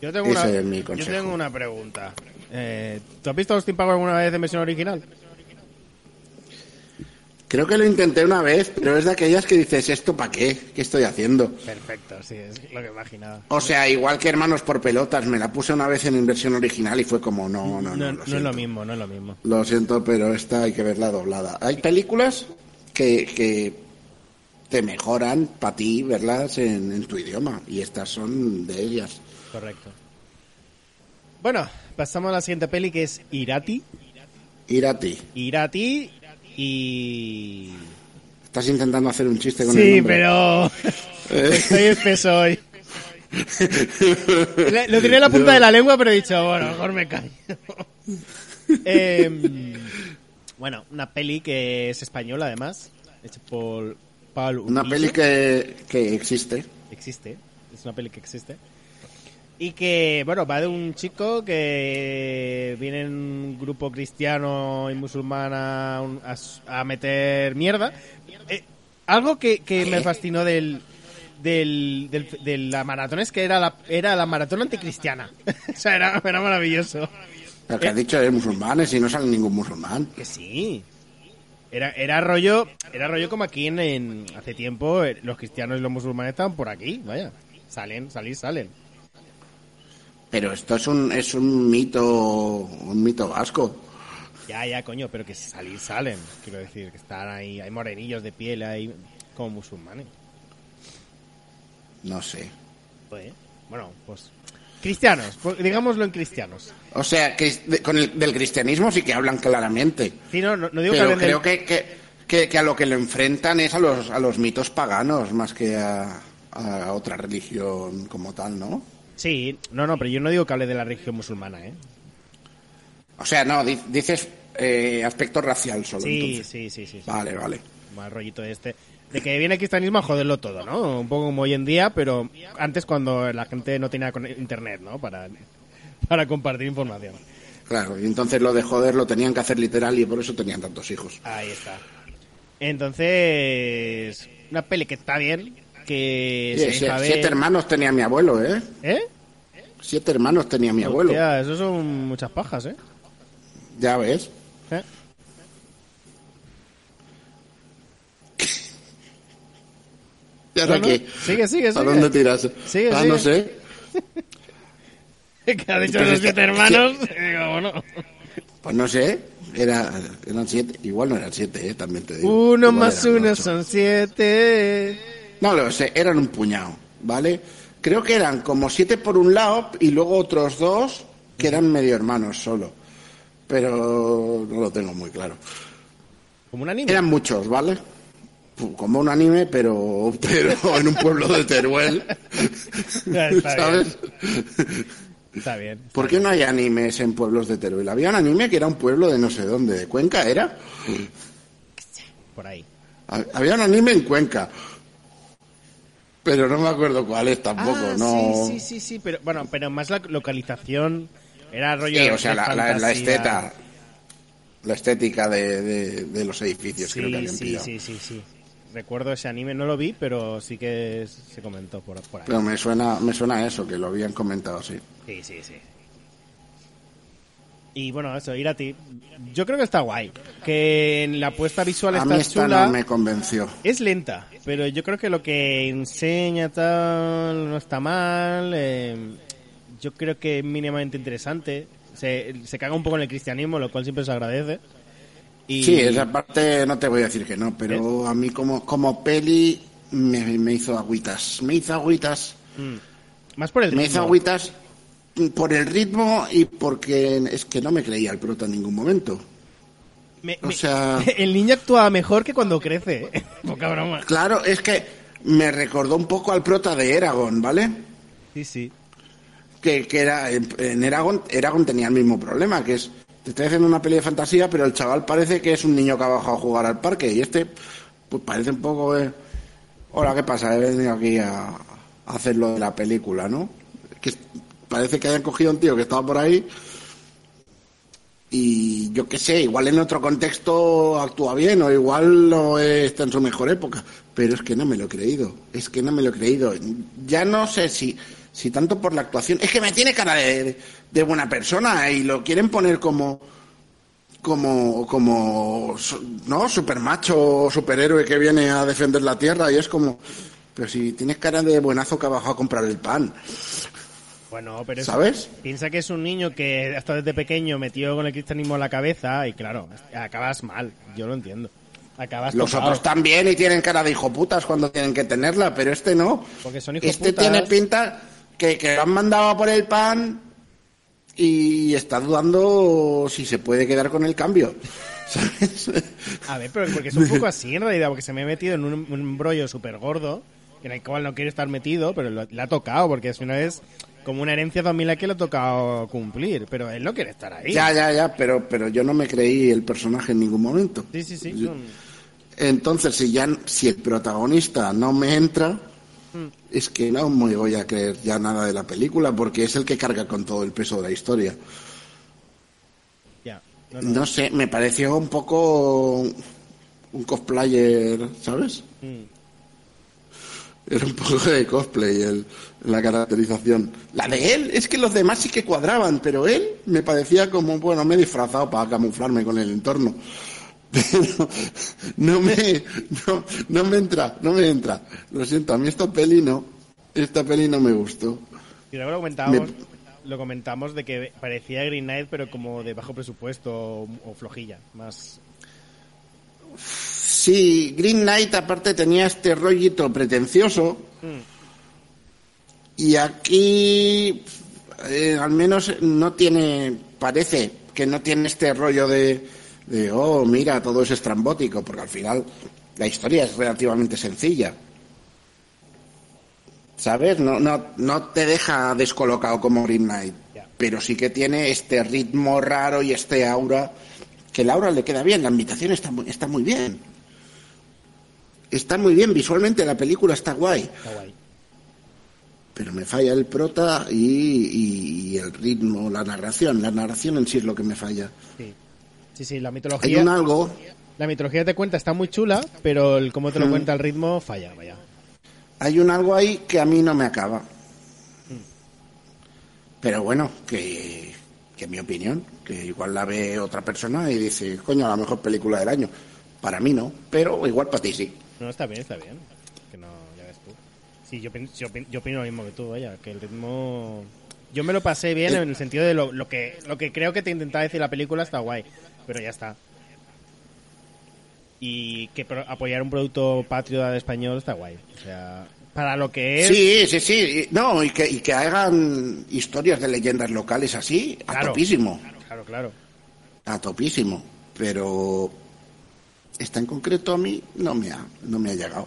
Yo tengo, Ese una, es mi yo consejo. tengo una pregunta. Eh, ¿Tú has visto Austin Power alguna vez en versión original? Creo que lo intenté una vez, pero es de aquellas que dices, ¿esto para qué? ¿Qué estoy haciendo? Perfecto, sí, es lo que imaginaba. O sea, igual que Hermanos por Pelotas, me la puse una vez en versión original y fue como, no, no, no. No, no es lo mismo, no es lo mismo. Lo siento, pero esta hay que verla doblada. Hay películas que, que te mejoran para ti verlas en, en tu idioma y estas son de ellas. Correcto. Bueno, pasamos a la siguiente peli que es Irati. Ir a ti. Irati y... Estás intentando hacer un chiste con el Sí, nombre. pero... Estoy espeso hoy. Lo tenía en la punta de la lengua, pero he dicho, bueno, mejor me callo. Em, bueno, una peli que es española, además. Hecha por Paul Una peli que, que existe. existe, es una peli que existe. Y que, bueno, va de un chico que viene en un grupo cristiano y musulmán a, a a meter mierda. Eh, algo que, que me fascinó del, del, del- de la maratón es que era la, era la maratón anticristiana. o sea, era, era maravilloso. Lo que has dicho es musulmanes y no sale ningún musulmán. Que sí. Era, era rollo era rollo como aquí en, en- hace tiempo eh, los cristianos y los musulmanes estaban por aquí, vaya. Salen, salir, salen. Pero esto es un, es un mito, un mito vasco. Ya, ya, coño, pero que salir salen. Quiero decir, que están ahí, hay morenillos de piel ahí como musulmanes. No sé. Pues, bueno, pues cristianos, digámoslo en cristianos. O sea, que con el, del cristianismo sí que hablan claramente. Sí, no, no, no digo que Pero del- creo que, que, que, que a lo que lo enfrentan es a los, a los mitos paganos más que a, a otra religión como tal, ¿no? Sí, no, no, pero yo no digo que hable de la religión musulmana, ¿eh? O sea, no, di- dices eh, aspecto racial solo. Sí, entonces. sí, sí, sí. sí. Vale, vale. Mal rollito este. De que viene el cristianismo a joderlo todo, ¿no? Un poco como hoy en día, pero antes cuando la gente no tenía con- internet, ¿no? Para, para compartir información. Claro, y entonces lo de joder lo tenían que hacer literal y por eso tenían tantos hijos. Ahí está. Entonces, una peli que está bien, que Sí, se sie- deja ver- siete hermanos tenía mi abuelo, ¿eh? ¿Eh? Siete hermanos tenía mi abuelo. Hostia, eso son muchas pajas, ¿eh? Ya ves. ¿Eh? ¿Y ahora No, no, qué? sigue, sigue, ¿A sigue. dónde tiras? Sigue, ah, sigue. no sé. que ha dicho los siete hermanos. digo, bueno. Pues no sé. Era, eran siete. Igual no eran siete, ¿eh? También te digo. Uno Igual más uno ocho. son siete. No lo sé, eran un puñado, ¿vale? Creo que eran como siete por un lado y luego otros dos que eran medio hermanos solo. Pero no lo tengo muy claro. Como un anime. Eran muchos, ¿vale? Como un anime, pero, pero en un pueblo de Teruel. Ya está ¿Sabes? Está bien. ¿Por qué no hay animes en pueblos de Teruel? Había un anime que era un pueblo de no sé dónde, de Cuenca, ¿era? Por ahí. Ha- Había un anime en Cuenca. Pero no me acuerdo cuál es tampoco, Ah, no. Sí, sí, sí, sí, pero bueno, pero más la localización era rollo. Sí, o sea, la, la, la esteta, la estética de, de- de los edificios creo que Sí, habían sí, pillado. sí, sí, sí. Recuerdo ese anime, no lo vi, pero sí que se comentó por, por ahí. Pero me suena, me suena a eso, que lo habían comentado así. Sí, sí, sí. Y bueno, eso, ir a ti. Yo creo que está guay. Que en la puesta visual A está mí esta chula. no me convenció. Es lenta, pero yo creo que lo que enseña tal no está mal. eh, yo creo que es mínimamente interesante. Se, se caga un poco en el cristianismo, lo cual siempre se agradece. Y, Sí, esa parte no te voy a decir que no, pero a mí como, como peli me, me hizo agüitas. Me hizo agüitas. Mm. Más por el Me hizo ritmo. agüitas por el ritmo y porque es que no me creía el prota en ningún momento. Me- o me- sea- el niño actúa mejor que cuando crece. ¿eh? Poca broma. Claro, es que me recordó un poco al prota de Eragon, ¿vale? Sí, sí. que, que era en Eragon, Eragon tenía el mismo problema, que es te estoy haciendo una peli de fantasía, pero el chaval parece que es un niño que ha bajado a jugar al parque y este pues parece un poco de hola, ¿qué pasa? He venido aquí a, a hacer lo de la película, ¿no? Que parece que hayan cogido un tío que estaba por ahí y yo qué sé, igual en otro contexto actúa bien o igual no está en su mejor época, pero es que no me lo he creído, es que no me lo he creído. Ya no sé si si tanto por la actuación, es que me tiene cara de, de buena persona y lo quieren poner como como como no super macho superhéroe que viene a defender la tierra y es como pero si tienes cara de buenazo que ha bajado a comprar el pan bueno, pero ¿Sabes? piensa que es un niño que hasta desde pequeño metió con el cristianismo en la cabeza y claro, acabas mal, yo lo entiendo. Acabas Los tocado. otros también y tienen cara de hijo putas cuando tienen que tenerla, pero este no. Porque son hijo Este tiene pinta que, que lo han mandado a por el pan y está dudando si se puede quedar con el cambio. ¿Sabes? A ver, pero porque es un poco así en realidad, porque se me he metido en un, un embrollo súper gordo, en el cual no quiere estar metido, pero lo- le ha tocado, porque es una vez como una herencia familiar que le ha tocado cumplir, pero él no quiere estar ahí. Ya, ya, ya, pero, pero yo no me creí el personaje en ningún momento. Sí, sí, sí. Yo- Entonces, si ya si el protagonista no me entra. Es que no me voy a creer ya nada de la película, porque es el que carga con todo el peso de la historia. Ya. No, no. No sé, me pareció un poco un cosplayer, ¿sabes? Mm. Era un poco de cosplay el, la caracterización. La de él, es que los demás sí que cuadraban, pero él me parecía como, bueno, me he disfrazado para camuflarme con el entorno. Pero no me, no, no me entra, no me entra. Lo siento, a mí esta peli no, esta peli no me gustó. Y luego lo comentábamos, Me- lo comentamos de que parecía Green Knight, pero como de bajo presupuesto o, o flojilla, más... Sí, Green Knight aparte tenía este rollito pretencioso y aquí eh, al menos no tiene, parece que no tiene este rollo de, de, oh, mira, todo es estrambótico, porque al final la historia es relativamente sencilla. ¿Sabes? No, no, no te deja descolocado como Green Knight, pero sí que tiene este ritmo raro y este aura, que el aura le queda bien, la ambientación está muy, está muy bien. Está muy bien, visualmente la película está guay, Está guay. pero me falla el prota y, y- y el ritmo, la narración. La narración en sí es lo que me falla. Sí. Sí, sí, la Hay mitología... un algo, La mitología te cuenta está muy chula, pero el cómo te lo Mm. cuenta el ritmo falla, vaya. hay un algo ahí que a mí no me acaba. Pero bueno, que, que mi opinión, que igual la ve otra persona y dice, coño, la mejor película del año. Para mí no, pero igual para ti sí. No, está bien, está bien. Que no, ya ves tú. Sí, yo, yo, yo opino lo mismo que tú, vaya, que el ritmo... Yo me lo pasé bien Eh. en el sentido de lo, lo que lo que creo que te intentaba decir la película está guay, pero ya está. Y que pro- apoyar un producto patrio de español está guay. O sea, para lo que es... Sí, sí, sí. No, y que, y que hagan historias de leyendas locales así, a Claro. topísimo. Claro, claro. A topísimo. Pero esta en concreto a mí no me ha, no me ha llegado.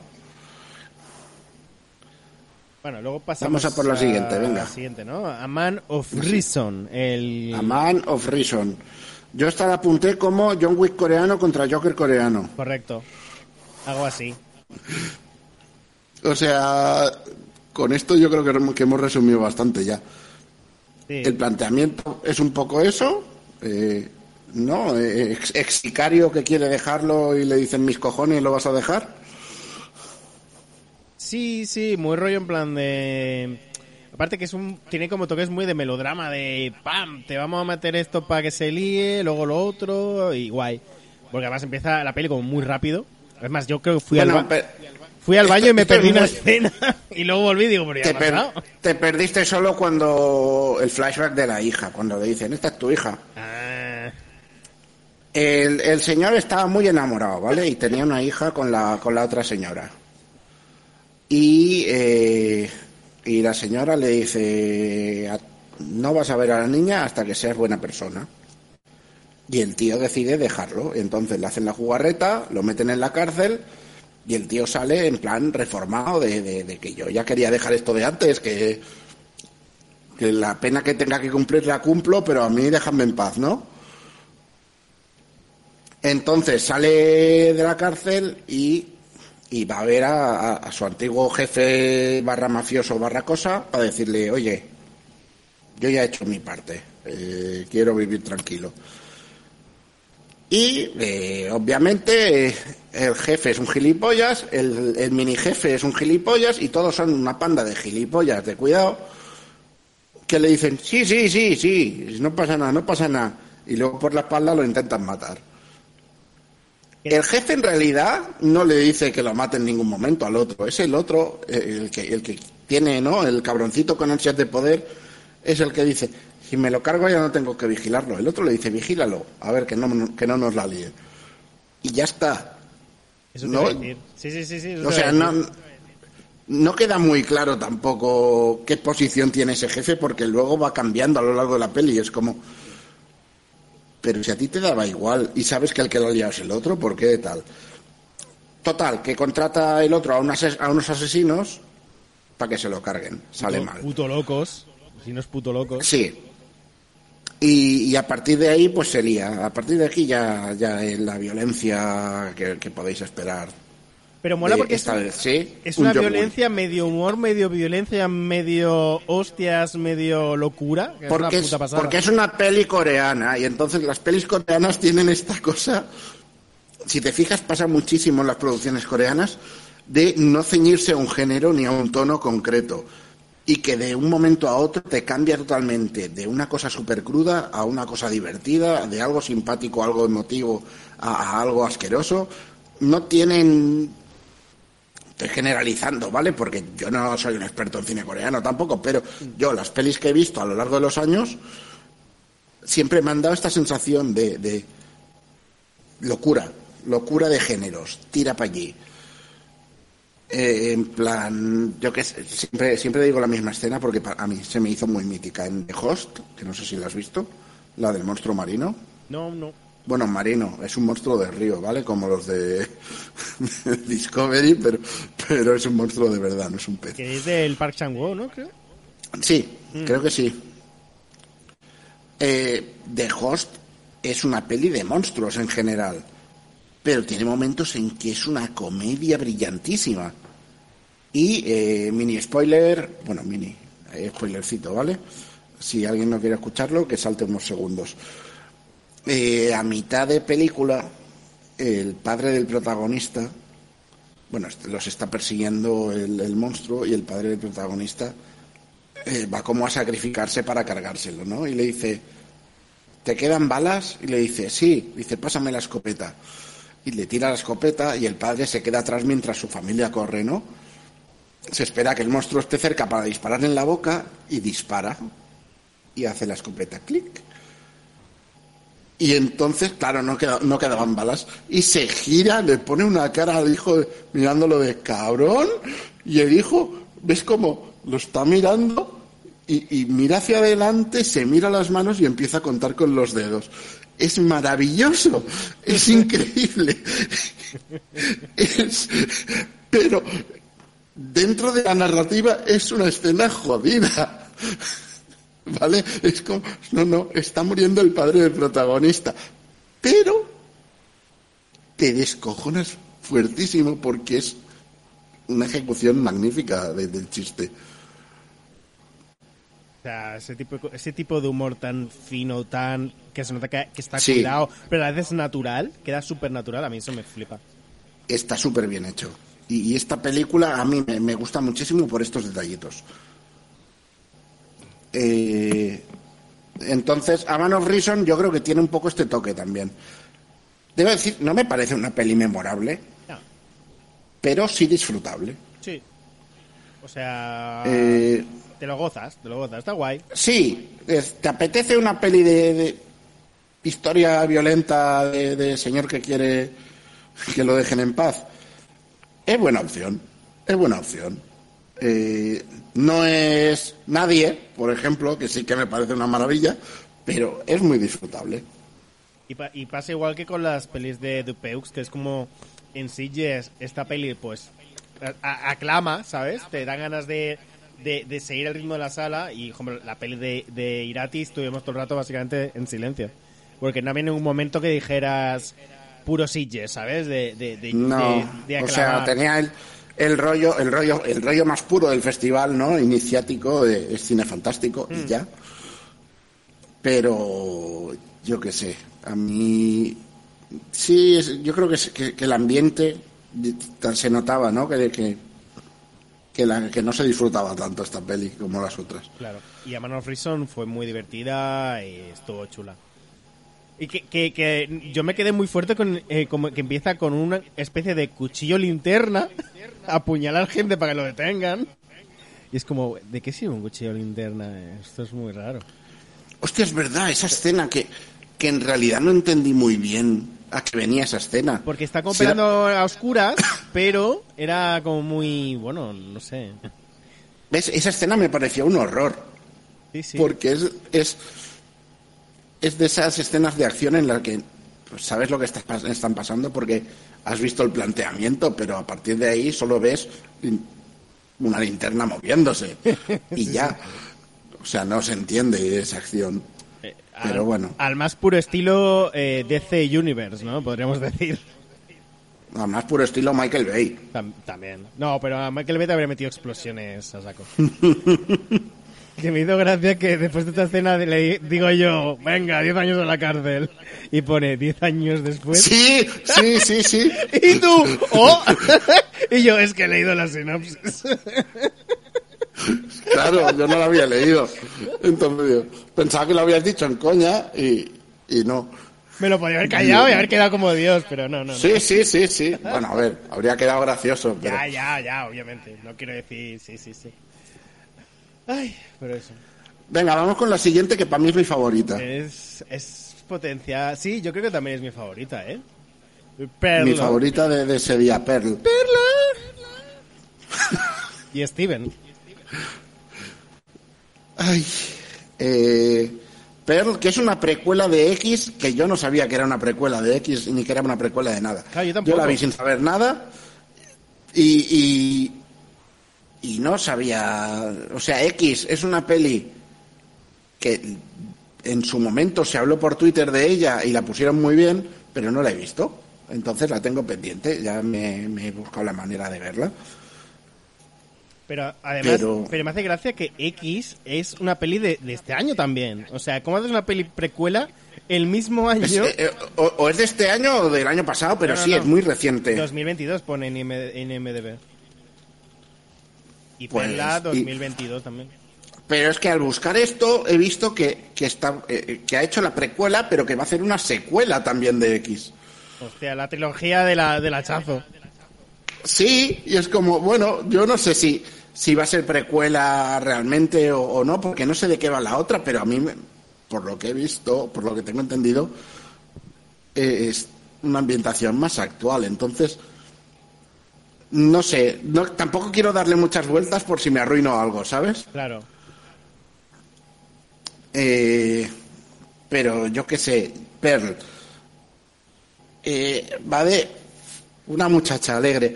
Bueno, luego pasamos Vamos a por la siguiente, venga. la siguiente, ¿no? A Man of Reason, el... A Man of Reason. Yo esta la apunté como John Wick coreano contra Joker coreano. Correcto. Algo así. O sea, con esto yo creo que, que hemos resumido bastante ya. Sí. El planteamiento es un poco eso, eh, ¿no? Eh, Ex, ex sicario que quiere dejarlo y le dicen mis cojones, ¿lo vas a dejar? Sí, sí, muy rollo en plan de... Aparte que es un tiene como toques muy de melodrama, de ¡pam! Te vamos a meter esto para que se líe, luego lo otro, y guay. Porque además empieza la peli como muy rápido. Es más, yo creo que fui, Bueno, al, ba- fui al baño y me perdí una escena y luego volví y digo, pero ya te, per- te perdiste solo cuando el flashback de la hija, cuando le dicen, esta es tu hija. Ah, El, el señor estaba muy enamorado, ¿vale? Y tenía una hija con la, con la otra señora. Y, eh, y la señora le dice, "A- no vas a ver a la niña hasta que seas buena persona. Y el tío decide dejarlo. Entonces le hacen la jugarreta, lo meten en la cárcel y el tío sale en plan reformado de que yo ya quería dejar esto de antes, que, Que la pena que tenga que cumplir la cumplo, pero a mí déjame en paz, ¿no? Entonces sale de la cárcel y, y va a ver a, a su antiguo jefe barra mafioso barra cosa para decirle, oye, yo ya he hecho mi parte, eh, quiero vivir tranquilo. Y eh, obviamente el jefe es un gilipollas, el, el mini jefe es un gilipollas y todos son una panda de gilipollas, de cuidado, que le dicen, sí, sí, sí, sí, no pasa nada, no pasa nada. Y luego por la espalda lo intentan matar. El jefe en realidad no le dice que lo mate en ningún momento al otro, es el otro, eh, el que, el que tiene, ¿no? El cabroncito con ansias de poder, es el que dice, si me lo cargo ya no tengo que vigilarlo. El otro le dice, vigílalo, a ver que no, que no nos la líen. Y ya está. Eso No, decir. Sí, sí, sí. sí eso O sea, no, no queda muy claro tampoco qué posición tiene ese jefe porque luego va cambiando a lo largo de la peli. Es como... Pero si a ti te daba igual y sabes que el que lo ha es el otro, ¿por qué tal? Total, que contrata el otro a, unas- a unos asesinos para que se lo carguen. Sale Puto- mal. Puto locos. Si no es puto locos. Sí. Y, y a partir de ahí, pues sería. A partir de aquí ya, ya es la violencia que, que podéis esperar. Pero mola porque es, esta vez, sí. es un una violencia medio humor, medio violencia, medio hostias, medio locura. que es Porque una es, puta pasada. porque es una peli coreana y entonces las pelis coreanas tienen esta cosa, si te fijas pasa muchísimo en las producciones coreanas, de no ceñirse a un género ni a un tono concreto y que de un momento a otro te cambia totalmente de una cosa súper cruda a una cosa divertida, de algo simpático, algo emotivo a, a algo asqueroso. No tienen estoy generalizando, ¿vale? Porque yo no soy un experto en cine coreano tampoco, pero yo las pelis que he visto a lo largo de los años siempre me han dado esta sensación de, de locura, locura de géneros, tira para allí. Eh, en plan, yo que siempre, siempre digo la misma escena porque a mí se me hizo muy mítica en The Host, que no sé si la has visto, la del monstruo marino. No, no. Bueno, marino, es un monstruo de río, ¿vale? Como los de Discovery, pero, pero es un monstruo de verdad, no es un pez. Que es del Park Chan-wook, ¿no? Creo. Sí, creo que sí. Eh, The Host es una peli de monstruos en general, pero tiene momentos en que es una comedia brillantísima. Y eh, mini spoiler, bueno, mini eh, spoilercito, ¿vale? Si alguien no quiere escucharlo, que salte unos segundos. Eh, a mitad de película, el padre del protagonista, bueno, este- los está persiguiendo el, monstruo y el padre del protagonista eh, va como a sacrificarse para cargárselo, ¿no? Y le dice, ¿te quedan balas? Y le dice, sí. Dice, pásame la escopeta. Y le tira la escopeta y el padre se queda atrás mientras su familia corre, ¿no? Se espera que el monstruo esté cerca para disparar en la boca y dispara. Y hace la escopeta, clic. Y entonces, claro, no, queda- no quedaban balas. Y se gira, le pone una cara al hijo mirándolo de cabrón. Y el hijo, ¿ves cómo lo está mirando? Y, y mira hacia adelante, se mira las manos y empieza a contar con los dedos. Es maravilloso, es increíble. Es- pero dentro de la narrativa es una escena jodida. ¿Vale? Es como, no, no, está muriendo el padre del protagonista. Pero te descojonas fuertísimo porque es una ejecución magnífica de- del chiste. O sea, ese tipo, de- ese tipo de humor tan fino, tan. que se nota que, que está Sí. cuidado, pero a veces natural, queda súper natural, a mí eso me flipa. Está súper bien hecho. Y, y esta película a mí me, me gusta muchísimo por estos detallitos. Eh, entonces, A Man of Reason yo creo que tiene un poco este toque también. Debo decir, no me parece una peli memorable, No, pero sí disfrutable. sí. O sea. Eh, Te lo gozas, te lo gozas, está guay. Sí, ¿te apetece una peli de, de historia violenta de, de señor que quiere que lo dejen en paz? Es buena opción, es buena opción. Eh, no es nadie, por ejemplo, que sí que me parece una maravilla, pero es muy disfrutable. Y, pa- y pasa igual que con las pelis de Dupeux, que es como en sí yes, esta peli pues aclama, ¿sabes? Te dan ganas de, de, de seguir el ritmo de la sala y, como la peli de, de Irati estuvimos todo el rato básicamente en silencio. Porque no había ningún momento que dijeras puro Sitges, ¿sabes? De, de, de, No, de- de o sea, tenía el, el rollo, el rollo, el rollo más puro del festival, ¿no? Iniciático, de, es cine fantástico Mm. y ya. Pero yo qué sé, a mí sí, es- yo creo que, que, que el ambiente se notaba, ¿no? Que, que, que, la, que no se disfrutaba tanto esta peli como las otras. Claro. Y a Man of Reason fue muy divertida y estuvo chula. Y que, que, que yo me quedé muy fuerte con eh, como que empieza con una especie de cuchillo linterna a apuñalar gente para que lo detengan. Y es como, ¿de qué sirve un cuchillo linterna? Esto es muy raro. Hostia, es verdad, esa escena que, que en realidad no entendí muy bien a qué venía esa escena. Porque está era- cooperando a oscuras, pero era como muy, bueno, no sé. ¿Ves? Esa escena me pareció un horror. Sí, sí. Porque es, es, es de esas escenas de acción en las que pues, sabes lo que está están pasando porque has visto el planteamiento, pero a partir de ahí solo ves una linterna moviéndose y ya. O sea, no se entiende esa acción. Eh, Pero al- bueno. Al más puro estilo eh, DC Universe, ¿no? Podríamos decir. Además, puro estilo Michael Bay. Tam- también. No, pero a Michael Bay te habría metido explosiones a saco. que me hizo gracia que después de esta escena le digo yo, venga, 10 años a la cárcel. Y pone 10 años después. Sí, sí, sí, sí. Y tú, ¡oh! y yo, es que he leído la sinopsis. Claro, yo no lo había leído. Entonces yo pensaba que lo habías dicho en coña y, y no. me lo podría haber callado y haber quedado como Dios, pero no, no. no. Sí, sí, sí, sí. Bueno, a ver, habría quedado gracioso, pero... Ya, ya, ya, obviamente. No quiero decir, sí, sí, sí. Ay, pero eso. Venga, vamos con la siguiente que para mí es mi favorita. Es, es potencia. Sí, yo creo que también es mi favorita, ¿eh? Perla. Mi favorita de, de ese día, Pearl. Y Steven. Ay, eh, Pearl, que es una precuela de X, que yo no sabía que era una precuela de X ni que era una precuela de nada. Claro, yo tampoco. la vi sin saber nada y, y, y no sabía. O sea, X es una peli que en su momento se habló por Twitter de ella y la pusieron muy bien, pero no la he visto. Entonces la tengo pendiente, ya me, me he buscado la manera de verla. Pero además, Pero- pero... me hace gracia que X es una peli de, de este año también. O sea, ¿cómo haces una peli precuela el mismo año? Es, eh, o, o es de este año o del año pasado, pero No, no, sí, no. es muy reciente. 2022 pone en, IM en MDB. Y Pues, Perla y- 2022 también. Pero es que al buscar esto he visto que, que, está, eh, que ha hecho la precuela, pero que va a hacer una secuela también de X. Hostia, la trilogía de la, del hachazo. Sí, y es como, bueno, yo no sé si, si va a ser precuela realmente o, o no, porque no sé de qué va la otra, pero a mí, me- por lo que he visto, por lo que tengo entendido, eh, es una ambientación más actual. Entonces, no sé, no, tampoco quiero darle muchas vueltas por si me arruino algo, ¿sabes? Claro. Eh, pero yo qué sé, Pearl. Eh, va de una muchacha alegre.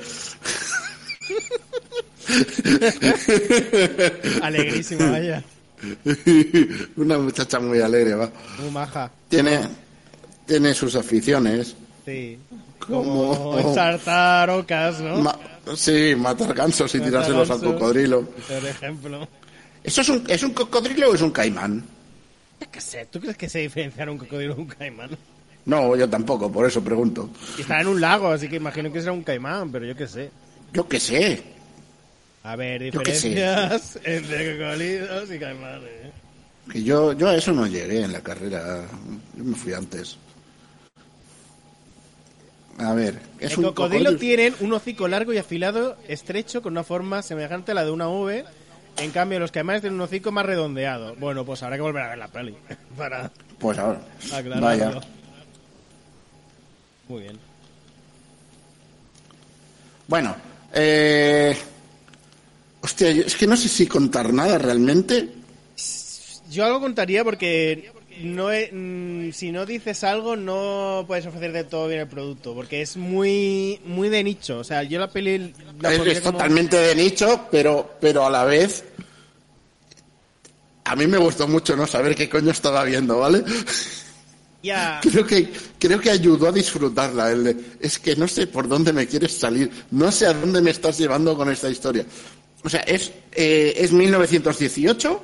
Alegrísima, vaya. una muchacha muy alegre, va. Muy maja. Tiene, tiene sus aficiones. Sí. Como- Como ensartar ocas, ¿no? Ma- sí, matar gansos y Matar tirárselos al cocodrilo. Por ejemplo. ¿Eso es un, es un cocodrilo o es un caimán? Qué sé, ¿tú crees que se diferenciar un cocodrilo de un caimán? No, yo tampoco, por eso pregunto. Y está en un lago, así que imagino que será un caimán, pero yo qué sé. Yo qué sé. A ver, diferencias entre cocodrilos y caimanes. Que yo, yo a eso no llegué en la carrera. Yo me fui antes. A ver, es El un cocodrilo cocodrilo. tienen un hocico largo y afilado, estrecho, con una forma semejante a la de una V. En cambio, los caimanes tienen un hocico más redondeado. Bueno, pues habrá que volver a ver la peli. Para Pues ahora. aclararlo. Vaya. Muy bien. Bueno, eh... Hostia, es que no sé si contar nada realmente. Yo algo contaría porque no he- mm, si no dices algo no puedes ofrecer de todo bien el producto porque es muy muy de nicho o sea yo la peli la es es como- totalmente de nicho, pero, pero a la vez a mí me gustó mucho no saber qué coño estaba viendo, ¿vale? Creo que, creo que ayudó a disfrutarla. El de, es que no sé por dónde me quieres salir, no sé a dónde me estás llevando con esta historia. O sea, es, eh, es 1918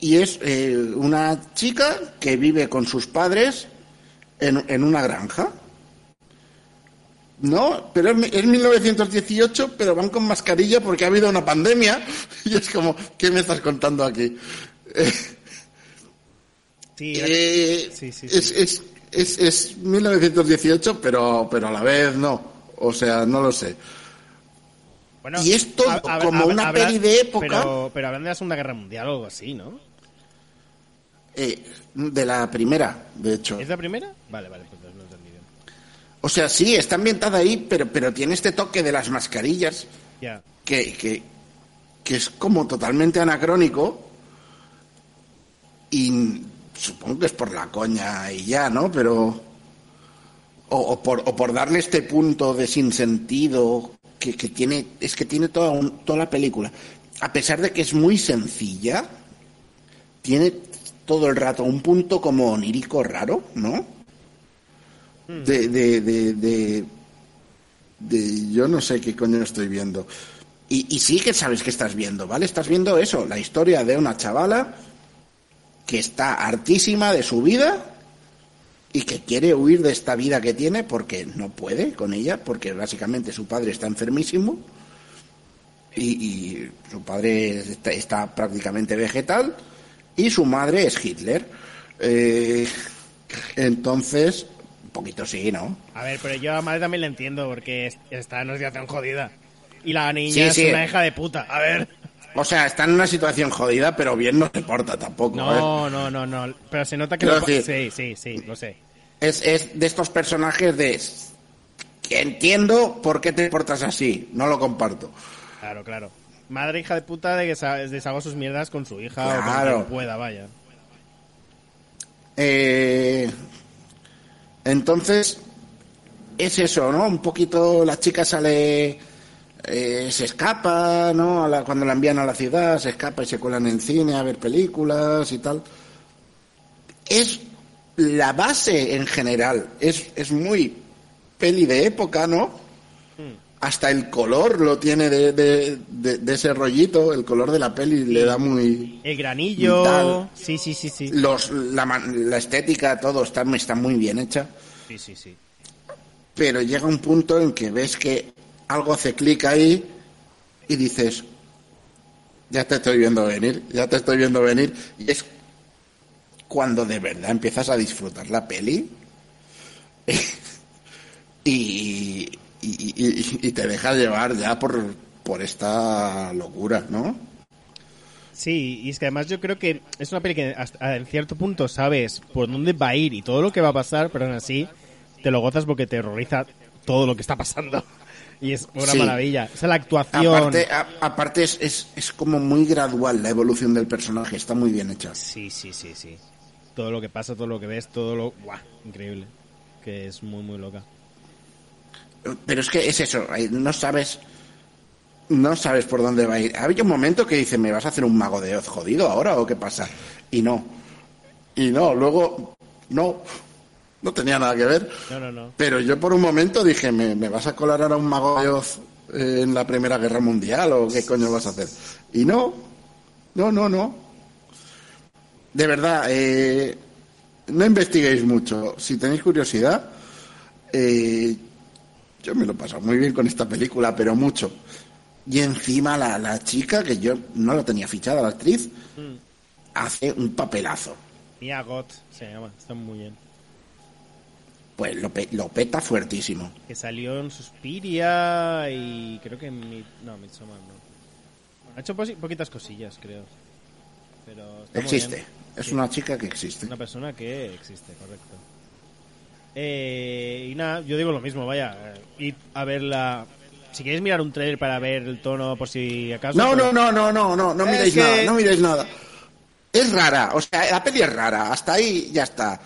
y es eh, una chica que vive con sus padres en, en una granja. No, pero es, mi- es 1918, pero van con mascarilla porque ha habido una pandemia. Y es como, ¿qué me estás contando aquí? Eh, Sí, eh, Sí, sí, es, es, es, es 1918, pero, pero a la vez no. O sea, no lo sé. bueno, y es todo como una peli de época. Pero, pero hablan de la Segunda Guerra Mundial o algo así, ¿no? Eh, de la primera, de hecho. ¿Es la primera? Vale, vale, pues no. O sea, sí, está ambientada ahí, pero, pero tiene este toque de las mascarillas que, que, que es como totalmente anacrónico. Y supongo que es por la coña y ya, ¿no? Pero. O, o por, o por darle este punto de sinsentido que, que tiene. Es que tiene toda, un- toda la película. A pesar de que es muy sencilla, tiene todo el rato un punto como onírico raro, ¿no? De, de, de, de, de- yo no sé qué coño estoy viendo. Y, sí que sabes que estás viendo, ¿vale? Estás viendo eso, la historia de una chavala que está hartísima de su vida y que quiere huir de esta vida que tiene porque no puede con ella, porque básicamente su padre está enfermísimo y, su padre está prácticamente vegetal y su madre es Hitler. Eh, entonces, un poquito sí, ¿no? A ver, pero yo a madre también la entiendo porque es- está en una situación jodida. Y la niña Sí, es sí. una hija de puta. A ver. O sea, está en una situación jodida, pero bien no se porta tampoco. ¿eh? No, no, no, no. Pero se nota que lo- decir- Sí, sí, sí, lo sé. Es, es de estos personajes de... que entiendo por qué te portas así, no lo comparto. Claro, claro. Madre hija de puta de que deshaga sus mierdas con su hija o con Claro. quien pueda, vaya. Eh, entonces, es eso, ¿no? Un poquito la chica sale, eh, se escapa, ¿no? A la- cuando la envían a la ciudad, se escapa y se cuela en cine a ver películas y tal. Es la base en general, es, es muy peli de época, ¿no? Hasta el color lo tiene de, de- de- de ese rollito, el color de la peli le da muy... El granillo. Sí, sí, sí, sí. Los, la, la estética, todo está, está muy bien hecha. Sí, sí, sí. pero llega un punto en que ves que algo hace clic ahí y dices, ya te estoy viendo venir, ya te estoy viendo venir. Y es cuando de verdad empiezas a disfrutar la peli y, y, y- y te dejas llevar ya por, por esta locura, ¿no? Sí, y es que además yo creo que es una peli que hasta en cierto punto sabes por dónde va a ir y todo lo que va a pasar, pero aún así te lo gozas porque te horroriza todo lo que está pasando. Y es una Sí. maravilla. O sea, la actuación. Aparte, a- aparte es, es, es como muy gradual la evolución del personaje, está muy bien hecha. Sí, sí, sí, sí. Todo lo que pasa, todo lo que ves, todo lo... ¡Guau! Increíble. Que es muy, muy loca. Pero es que es eso, no sabes, no sabes por dónde va a ir. Había un momento que dice, ¿me vas a hacer un mago de Oz jodido ahora o qué pasa? Y no. Y no, luego, no, no tenía nada que ver. No, no, no. Pero yo por un momento dije, ¿me, me vas a colar ahora un mago de Oz eh, en la Primera Guerra Mundial o qué coño vas a hacer? Y no, no, no, no. De verdad, eh, no investiguéis mucho. Si tenéis curiosidad, eh, yo me lo he pasado muy bien con esta película, pero mucho. Y encima la, la chica, que yo no la tenía fichada, la actriz, hace un papelazo. Mia Gott se llama. Está muy bien. Pues lo, pe- lo peta fuertísimo. Que salió en Suspiria y creo que en... Mi... No, Midsommar no. Ha hecho poquitas cosillas, creo. Pero está muy Existe. bien. Es Sí. una chica que existe. Una persona que existe, correcto. Eh, y nada, yo digo lo mismo, vaya. eh, Id a verla. Si queréis mirar un trailer para ver el tono por si acaso. No, pero- no, no, no, no, no, no miréis que- nada, no miréis nada. Es rara, o sea, la peli es rara, hasta ahí ya está.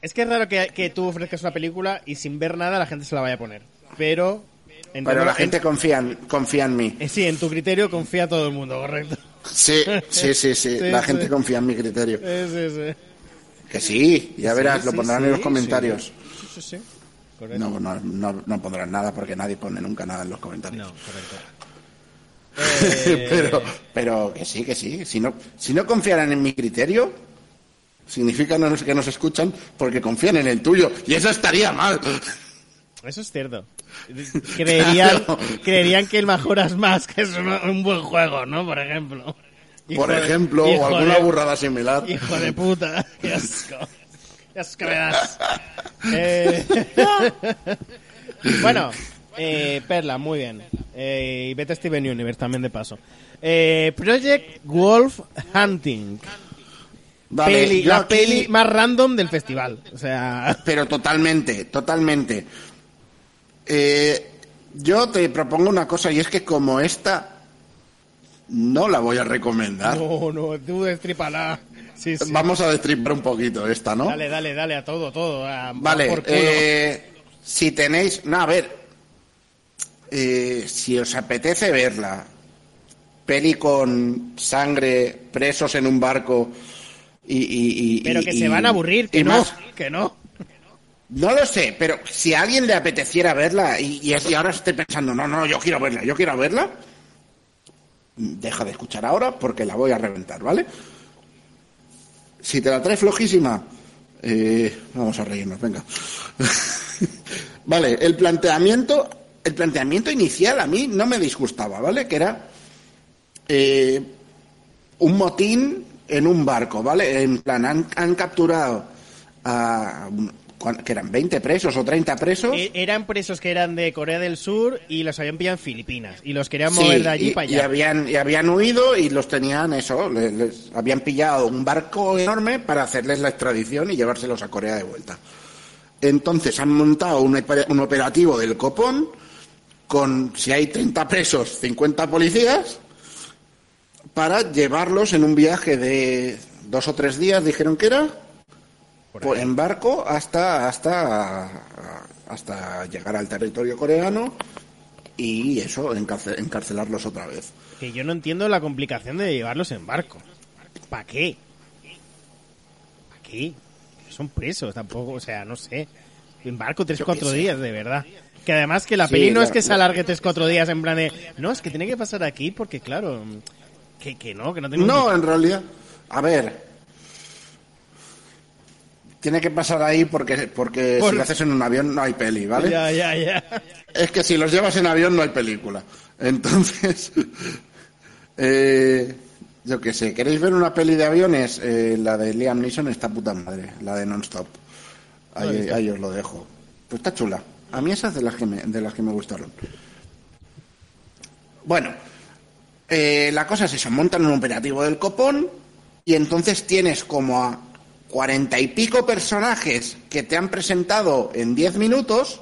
Es que es raro que, que tú ofrezcas una película y sin ver nada la gente se la vaya a poner. Pero. Pero la gente confía en, confía en mí. eh, sí, en tu criterio confía todo el mundo, correcto. Sí, sí, sí, sí. Sí, La sí. gente confía en mi criterio. Sí, sí, sí. Que sí, ya verás, Sí, lo pondrán sí, en los comentarios. Sí, sí. No, no, no, no pondrán nada porque nadie pone nunca nada en los comentarios. No, correcto. Eh, pero, pero que sí, que sí. Si no, si no confiaran en mi criterio, significa no- que nos escuchan porque confían en el tuyo. Y eso estaría mal. Eso es cierto. Creerían, Claro. creerían que el Majora's Mask es un, un buen juego, ¿no? Por ejemplo. Por de- ejemplo, o alguna de- burrada similar. Hijo de puta. Qué asco. Qué asco me das. Eh, bueno, eh, Perla, muy bien. Eh, y vete Steven Universe también de paso. Eh, Project Wolf Hunting. Vale, Peli- yo la aquí- peli más random del festival. O sea, Pero totalmente, totalmente. Eh, yo te propongo una cosa y es que como esta no la voy a recomendar. no, no, tú destripala. Sí, sí. Vamos a destripar un poquito esta, ¿no? Dale, dale, dale a todo, todo. a- Vale, por culo. eh, si tenéis, no, a ver, eh, si os apetece verla, peli con sangre, presos en un barco y... y- y- Pero que y- se van a aburrir, que y no, más. que no. No lo sé, pero si a alguien le apeteciera verla y, y ahora esté pensando, no, no, yo quiero verla, yo quiero verla, deja de escuchar ahora porque la voy a reventar, ¿vale? Si te la traes flojísima, eh, vamos a reírnos, venga. vale, el planteamiento, el planteamiento inicial a mí no me disgustaba, ¿vale? Que era eh, un motín en un barco, ¿vale? En plan, han, han capturado a, que eran 20 presos o 30 presos. E- Eran presos que eran de Corea del Sur y los habían pillado en Filipinas. Y los querían Sí, mover de allí y, para y allá. habían, y habían huido y los tenían eso, le- les, habían pillado un barco enorme para hacerles la extradición y llevárselos a Corea de vuelta. Entonces han montado un operativo del copón con, si hay 30 presos, 50 policías, para llevarlos en un viaje de dos o tres días, dijeron que era, por- en barco hasta, hasta, hasta llegar al territorio coreano y eso, encarce- encarcelarlos otra vez. Que yo no entiendo la complicación de llevarlos en barco. ¿Para qué? ¿Para qué? Son presos tampoco, o sea, no sé. En barco tres, Yo qué cuatro sé. días, de verdad. Que además que la Sí, peli no es que se alargue tres, cuatro días en plan de... No, es que tiene que pasar aquí porque, claro, que, que no, que no tenemos... No, en realidad, a ver, tiene que pasar ahí porque, porque Por- si lo haces en un avión no hay peli, ¿vale? Ya, ya, ya. Es que si los llevas en avión no hay película. Entonces, eh, yo qué sé, ¿queréis ver una peli de aviones? Eh, la de Liam Neeson está puta madre, la de Non-Stop. Ahí, ahí os lo dejo. Pues está chula. A mí esas de las que me, de las que me gustaron. Bueno, eh, la cosa es eso, montan un operativo del copón y entonces tienes como a cuarenta y pico personajes que te han presentado en diez minutos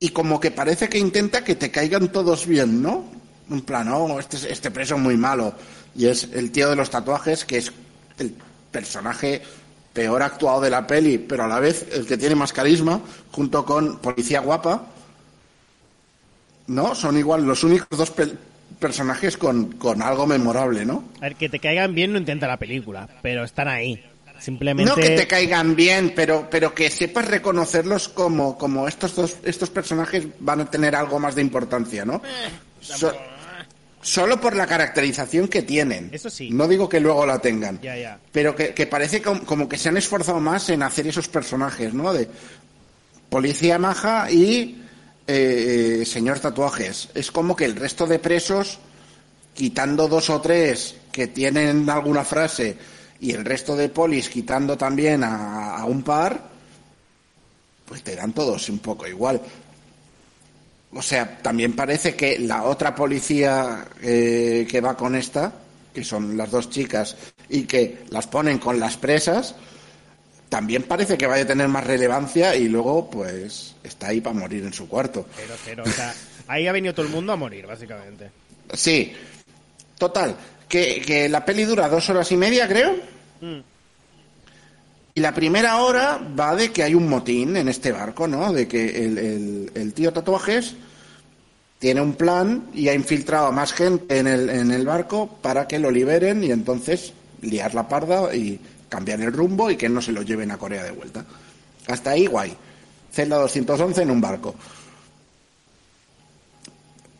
y como que parece que intenta que te caigan todos bien, ¿no? En plan, oh, este, este preso es muy malo. Y es el tío de los tatuajes, que es el personaje peor actuado de la peli, pero a la vez el que tiene más carisma, junto con Policía Guapa. ¿No? Son igual los únicos dos pel- personajes con, con algo memorable, ¿no? A ver, que te caigan bien no intenta la película, pero están ahí. Simplemente... No que te caigan bien, pero, pero que sepas reconocerlos como, como estos dos, estos personajes van a tener algo más de importancia, ¿no? So- solo por la caracterización que tienen. Eso sí. No digo que luego la tengan. Ya, ya. Pero que, que parece como, como que se han esforzado más en hacer esos personajes, ¿no? De policía maja y eh, eh, señor tatuajes. Es como que el resto de presos, quitando dos o tres que tienen alguna frase y el resto de polis quitando también a, a un par, pues te dan todos un poco igual. O sea, también parece que la otra policía eh, que va con esta, que son las dos chicas, y que las ponen con las presas, también parece que vaya a tener más relevancia y luego, pues, está ahí para morir en su cuarto. Pero, pero, o sea, ahí ha venido todo el mundo a morir, básicamente. Sí, total, que, que la peli dura dos horas y media, creo. Y la primera hora va de que hay un motín en este barco, ¿no? De que el, el- el tío tatuajes tiene un plan y ha infiltrado a más gente en el, en el barco para que lo liberen y entonces liar la parda y cambiar el rumbo y que no se lo lleven a Corea de vuelta. Hasta ahí, guay. Celda 211 en un barco.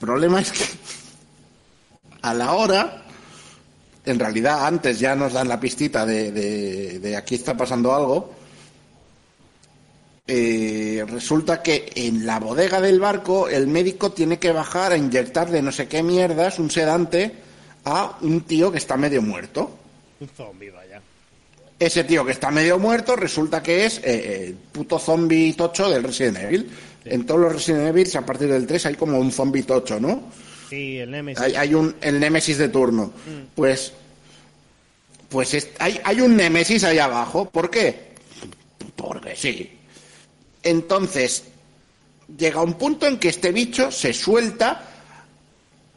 problema es que a la hora, en realidad antes ya nos dan la pistita de, de, de aquí está pasando algo, eh, resulta que en la bodega del barco el médico tiene que bajar a inyectarle no sé qué mierdas, un sedante, a un tío que está medio muerto. Un zombie, vaya. Ese tío que está medio muerto resulta que es eh, el puto zombie tocho del Resident Evil. En todos los Resident Evil, a partir del 3, hay como un zombie tocho, ¿no? Sí, el Nemesis. Hay, hay un, el Némesis de turno. Pues, pues es- hay, hay un Némesis ahí abajo. ¿Por qué? Porque sí. Entonces, llega un punto en que este bicho se suelta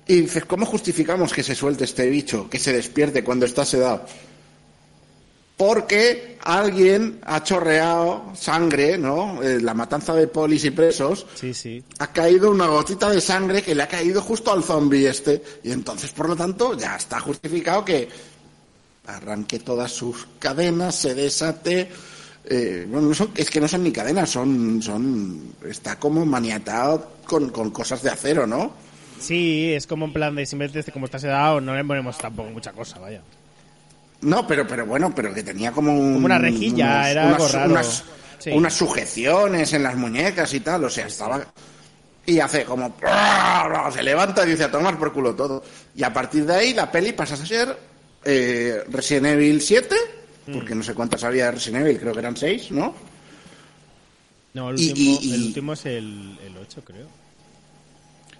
y dices, ¿cómo justificamos que se suelte este bicho, que se despierte cuando está sedado? Porque alguien ha chorreado sangre, ¿no? Eh, la matanza de polis y presos Sí, sí. ha caído una gotita de sangre que le ha caído justo al zombie este. Y entonces, por lo tanto, ya está justificado que arranque todas sus cadenas, se desate. eh, bueno, no son- es que no son ni cadenas, son. son está como maniatado con, con cosas de acero, ¿no? Sí, es como en plan de simplemente este, como está sedado, no le ponemos tampoco mucha cosa, vaya. No, pero, pero bueno, pero que tenía como un- Como una rejilla, era algo unas, raro. Unas, Sí. unas sujeciones en las muñecas y tal, o sea, estaba... Y hace como... Se levanta y dice a tomar por culo todo. Y a partir de ahí la peli pasa a ser eh, Resident Evil 7, porque no sé cuántas había de Resident Evil, creo que eran 6, ¿no? No, el Y- último, y- el y- último es el, el 8, creo.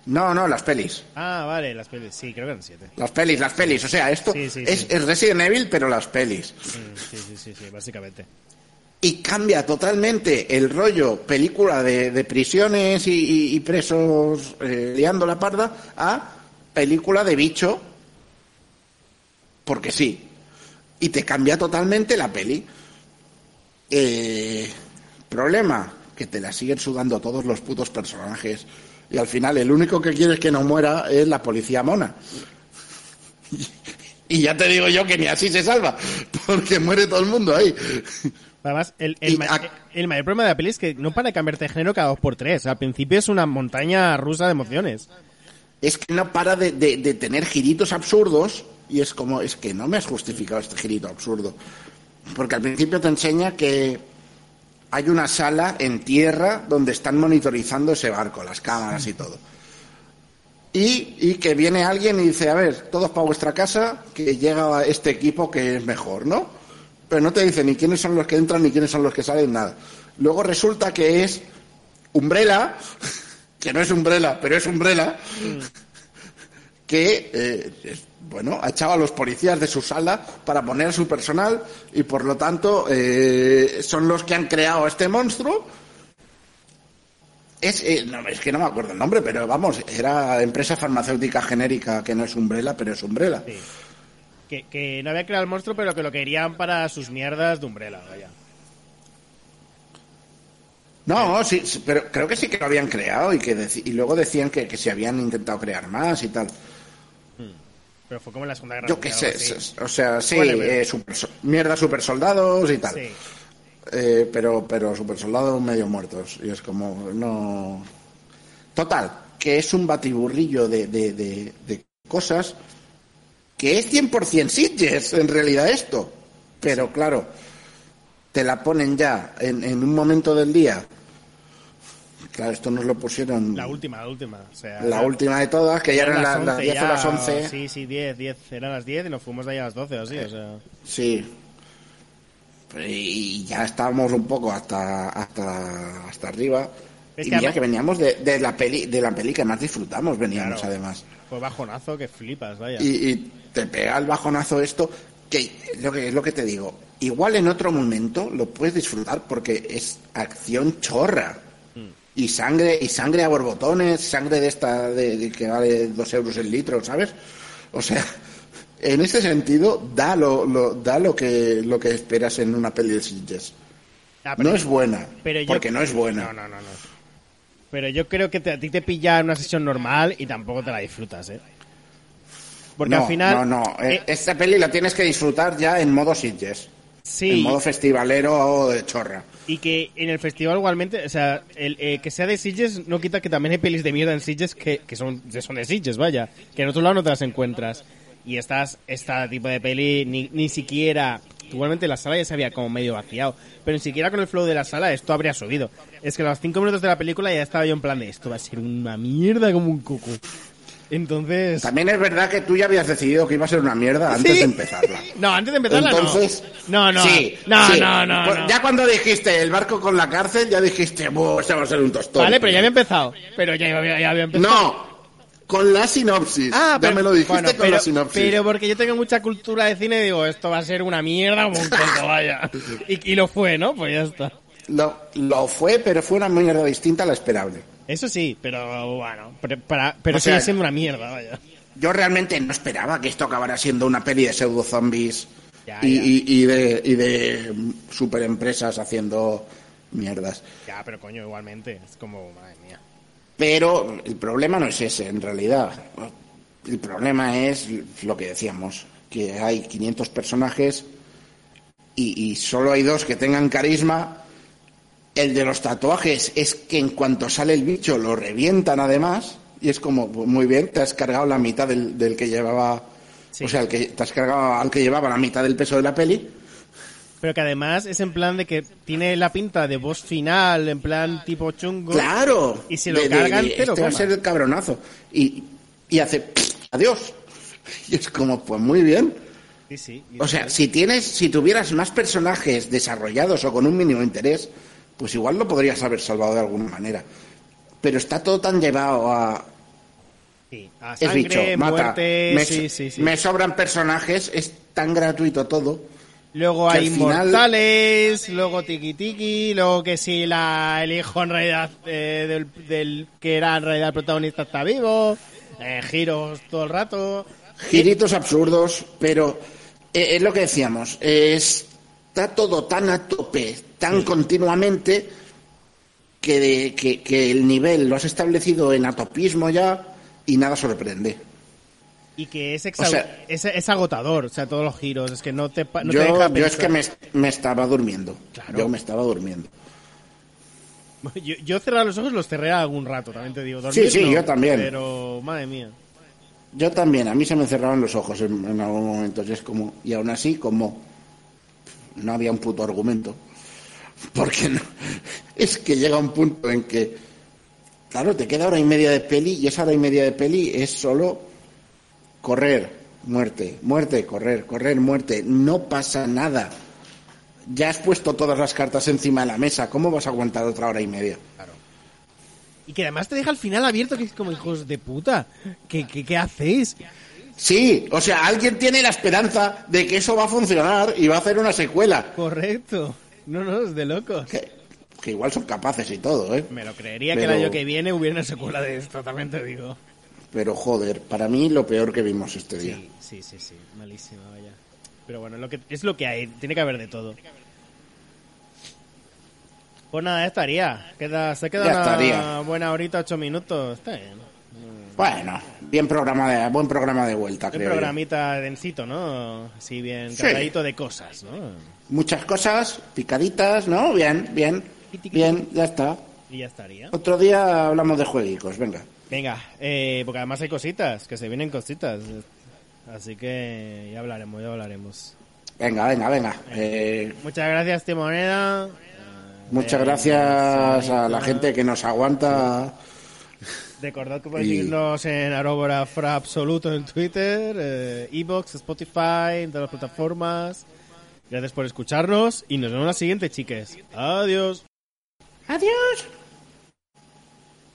No, no, las pelis. Ah, vale, las pelis. Sí, creo que eran 7. Las pelis, las pelis. O sea, esto Sí, sí, es, sí. es Resident Evil, pero las pelis. Sí, sí, sí, sí, básicamente. y cambia totalmente el rollo película de, de prisiones y, y- y presos eh, liando la parda a película de bicho porque sí y te cambia totalmente la peli Eh, problema que te la siguen sudando todos los putos personajes y al final el único que quieres que no muera es la policía mona y ya te digo yo que ni así se salva porque muere todo el mundo ahí Además, el, el, Y ma- ac- el mayor problema de la peli es que no para de cambiarte de género cada dos por tres. Al principio es una montaña rusa de emociones. es que no para de, de- de tener giritos absurdos y es como, es que no me has justificado este girito absurdo. Porque al principio te enseña que hay una sala en tierra donde están monitorizando ese barco, las cámaras y todo. Y, y que viene alguien y dice, a ver, todos para vuestra casa, que llega este equipo que es mejor, ¿no? Pero no te dice ni quiénes son los que entran ni quiénes son los que salen, nada. Luego resulta que es Umbrella, que no es Umbrella, pero es Umbrella, que, eh, bueno, ha echado a los policías de su sala para poner a su personal y por lo tanto eh, son los que han creado este monstruo. Es, eh, no, es que no me acuerdo el nombre, pero vamos, era empresa farmacéutica genérica que no es Umbrella, pero es Umbrella. Sí. Que, que no había creado el monstruo, pero que lo querían para sus mierdas de Umbrella, vaya. No, sí, sí, pero creo que sí que lo habían creado y que y luego decían que, que se habían intentado crear más y tal. Pero fue como en la Segunda Guerra Yo qué sé, o sea, sí, eh, super mierda super soldados y tal. Sí. Eh, pero, pero super soldados medio muertos. Y es como, no. Total, que es un batiburrillo de, de, de, de cosas que es 100% Sitges en realidad esto. Pero claro, te la ponen ya en, en un momento del día. Claro, esto nos lo pusieron La última, la última. O sea, la última de todas, que ya eran las, las 11 10 o las 11. Sí, sí, 10, 10. Eran las 10 y nos fuimos de ahí a las 12 o así, o sea... Sí. Y ya estábamos un poco hasta hasta hasta arriba. Es y que mira además- que veníamos de, de la peli de la peli que más disfrutamos, veníamos Claro. además. Fue bajonazo que flipas, vaya. Y, y te pega el bajonazo esto, que lo que es lo que te digo. Igual en otro momento lo puedes disfrutar porque es acción chorra. Y sangre, y sangre a borbotones, sangre de esta de, de que vale dos euros el litro, ¿sabes? O sea, en ese sentido da lo, lo- da lo que lo que esperas en una peli de Sitges. Ah, No es buena, pero yo- porque no es buena. No, no, no, no. Pero yo creo que te- a ti te pilla en una sesión normal y tampoco te la disfrutas, ¿eh? Porque no, al final... No, no. eh, eh, Esta peli la tienes que disfrutar ya en modo Sitges. Sí, En modo festivalero de chorra. y que en el festival igualmente, o sea, el, eh, que sea de Sitges no quita que también hay pelis de mierda en Sitges que, que son, son de Sitges, vaya. Que en otro lado no te las encuentras. Y estas, esta tipo de peli ni, ni siquiera... Igualmente la sala ya se había como medio vaciado. Pero ni siquiera con el flow de la sala esto habría subido. Es que a los cinco minutos de la película ya estaba yo en plan de esto va a ser una mierda como un coco. Entonces... También es verdad que tú ya habías decidido que iba a ser una mierda antes Sí. de empezarla. No, antes de empezarla. Entonces, No, no. sí, no, sí. no, no, no. Ya cuando dijiste el barco con la cárcel, ya dijiste, "Buh, este va a ser un tostón. Vale, pero ya había empezado. Pero ya, había- ya había empezado. No, con la sinopsis. Ah, ya pero, me lo dijiste bueno, con pero, la sinopsis. pero porque yo tengo mucha cultura de cine, digo, esto va a ser una mierda como un coco, vaya. Y, y lo fue, ¿no? Pues ya está. Lo, lo fue, pero fue una mierda distinta a la esperable. Eso sí, pero bueno, pero, para- pero O sea, sigue siendo una mierda, vaya. Yo realmente no esperaba que esto acabara siendo una peli de pseudo zombies Ya, y, ya. y- y de, y de super empresas haciendo mierdas. Ya, pero coño, igualmente. Es como, madre mía. Pero el problema no es ese, en realidad. El problema es lo que decíamos, que hay 500 personajes y, y solo hay dos que tengan carisma. El de los tatuajes es que en cuanto sale el bicho lo revientan además y es como, pues, muy bien, te has cargado la mitad del, del que llevaba, Sí. o sea, el que, te has cargado al que llevaba la mitad del peso de la peli. Pero que además es en plan de que tiene la pinta de voz final, en plan tipo chungo. Claro. Y si lo cargan, te lo este va a ser el cabronazo. Y, y hace adiós. Y es como, pues muy bien. Sí, sí. O sea, si tienes, si tuvieras más personajes desarrollados o con un mínimo interés, pues igual lo podrías haber salvado de alguna manera. Pero está todo tan llevado a Sí, a es sangre, mata. muerte, me, sí, sí, sí. me sobran personajes, es tan gratuito todo. Luego hay final- inmortales, luego tiki tiki, luego que si la, el hijo en realidad eh, del, del que era en realidad el protagonista está vivo, eh, giros todo el rato. Giritos absurdos, pero eh, es lo que decíamos, está todo tan a tope, tan continuamente, que, de- que, que el nivel lo has establecido en atopismo ya y nada sorprende. Y que es, O sea- es, es agotador, o sea, todos los giros, es que no te, yo, deja yo es que me, me estaba durmiendo. Claro. Yo me estaba durmiendo. Yo, yo cerrar los ojos los cerré algún rato, también te digo. Dormir Sí, sí, no, yo también. Pero, madre mía. Yo también, a mí se me cerraban los ojos en, en algún momento. Y es como, y aún así, como no había un puto argumento. Porque no, es que llega un punto en que, claro, te queda hora y media de peli y esa hora y media de peli es solo correr, muerte, muerte, correr, correr, muerte. No pasa nada. Ya has puesto todas las cartas encima de la mesa. ¿Cómo vas a aguantar otra hora y media? Y que además te deja al final abierto, que es como hijos de puta. ¿Qué, qué, qué hacéis? Sí, o sea, alguien tiene la esperanza de que eso va a funcionar y va a hacer una secuela. Correcto. No, no, es de locos. Que, que igual son capaces y todo, ¿eh? Me lo creería que el año que viene hubiera una secuela de esto, también te digo. Pero joder, para mí lo peor que vimos este día. Sí, sí, sí, sí. Malísima, vaya. Pero bueno, lo que, es lo que hay. Tiene que haber de todo. Pues nada, ya estaría. Queda, se queda Ya una estaría. buena horita, ocho minutos. Está bien. Bueno, bien programa de, buen programa de vuelta, Un creo. yo. programita densito, ¿no? Así bien Sí. cargadito de cosas, ¿no? Muchas cosas, picaditas, ¿no? Bien, bien. Bien, ya está. Y ya estaría. Otro día hablamos de jueguicos, venga. Venga, eh, porque además hay cositas, que se vienen cositas. Así que ya hablaremos, ya hablaremos. Venga, venga, venga. Eh, Muchas gracias, Timoneda. muchas Eh, gracias a la gente que nos aguanta. Recordad que podéis Y- seguirnos en arroba fra absoluto en Twitter, eh, Evox, Spotify, en todas las plataformas. Gracias por escucharnos y nos vemos en la siguiente, chiques. Adiós. Adiós.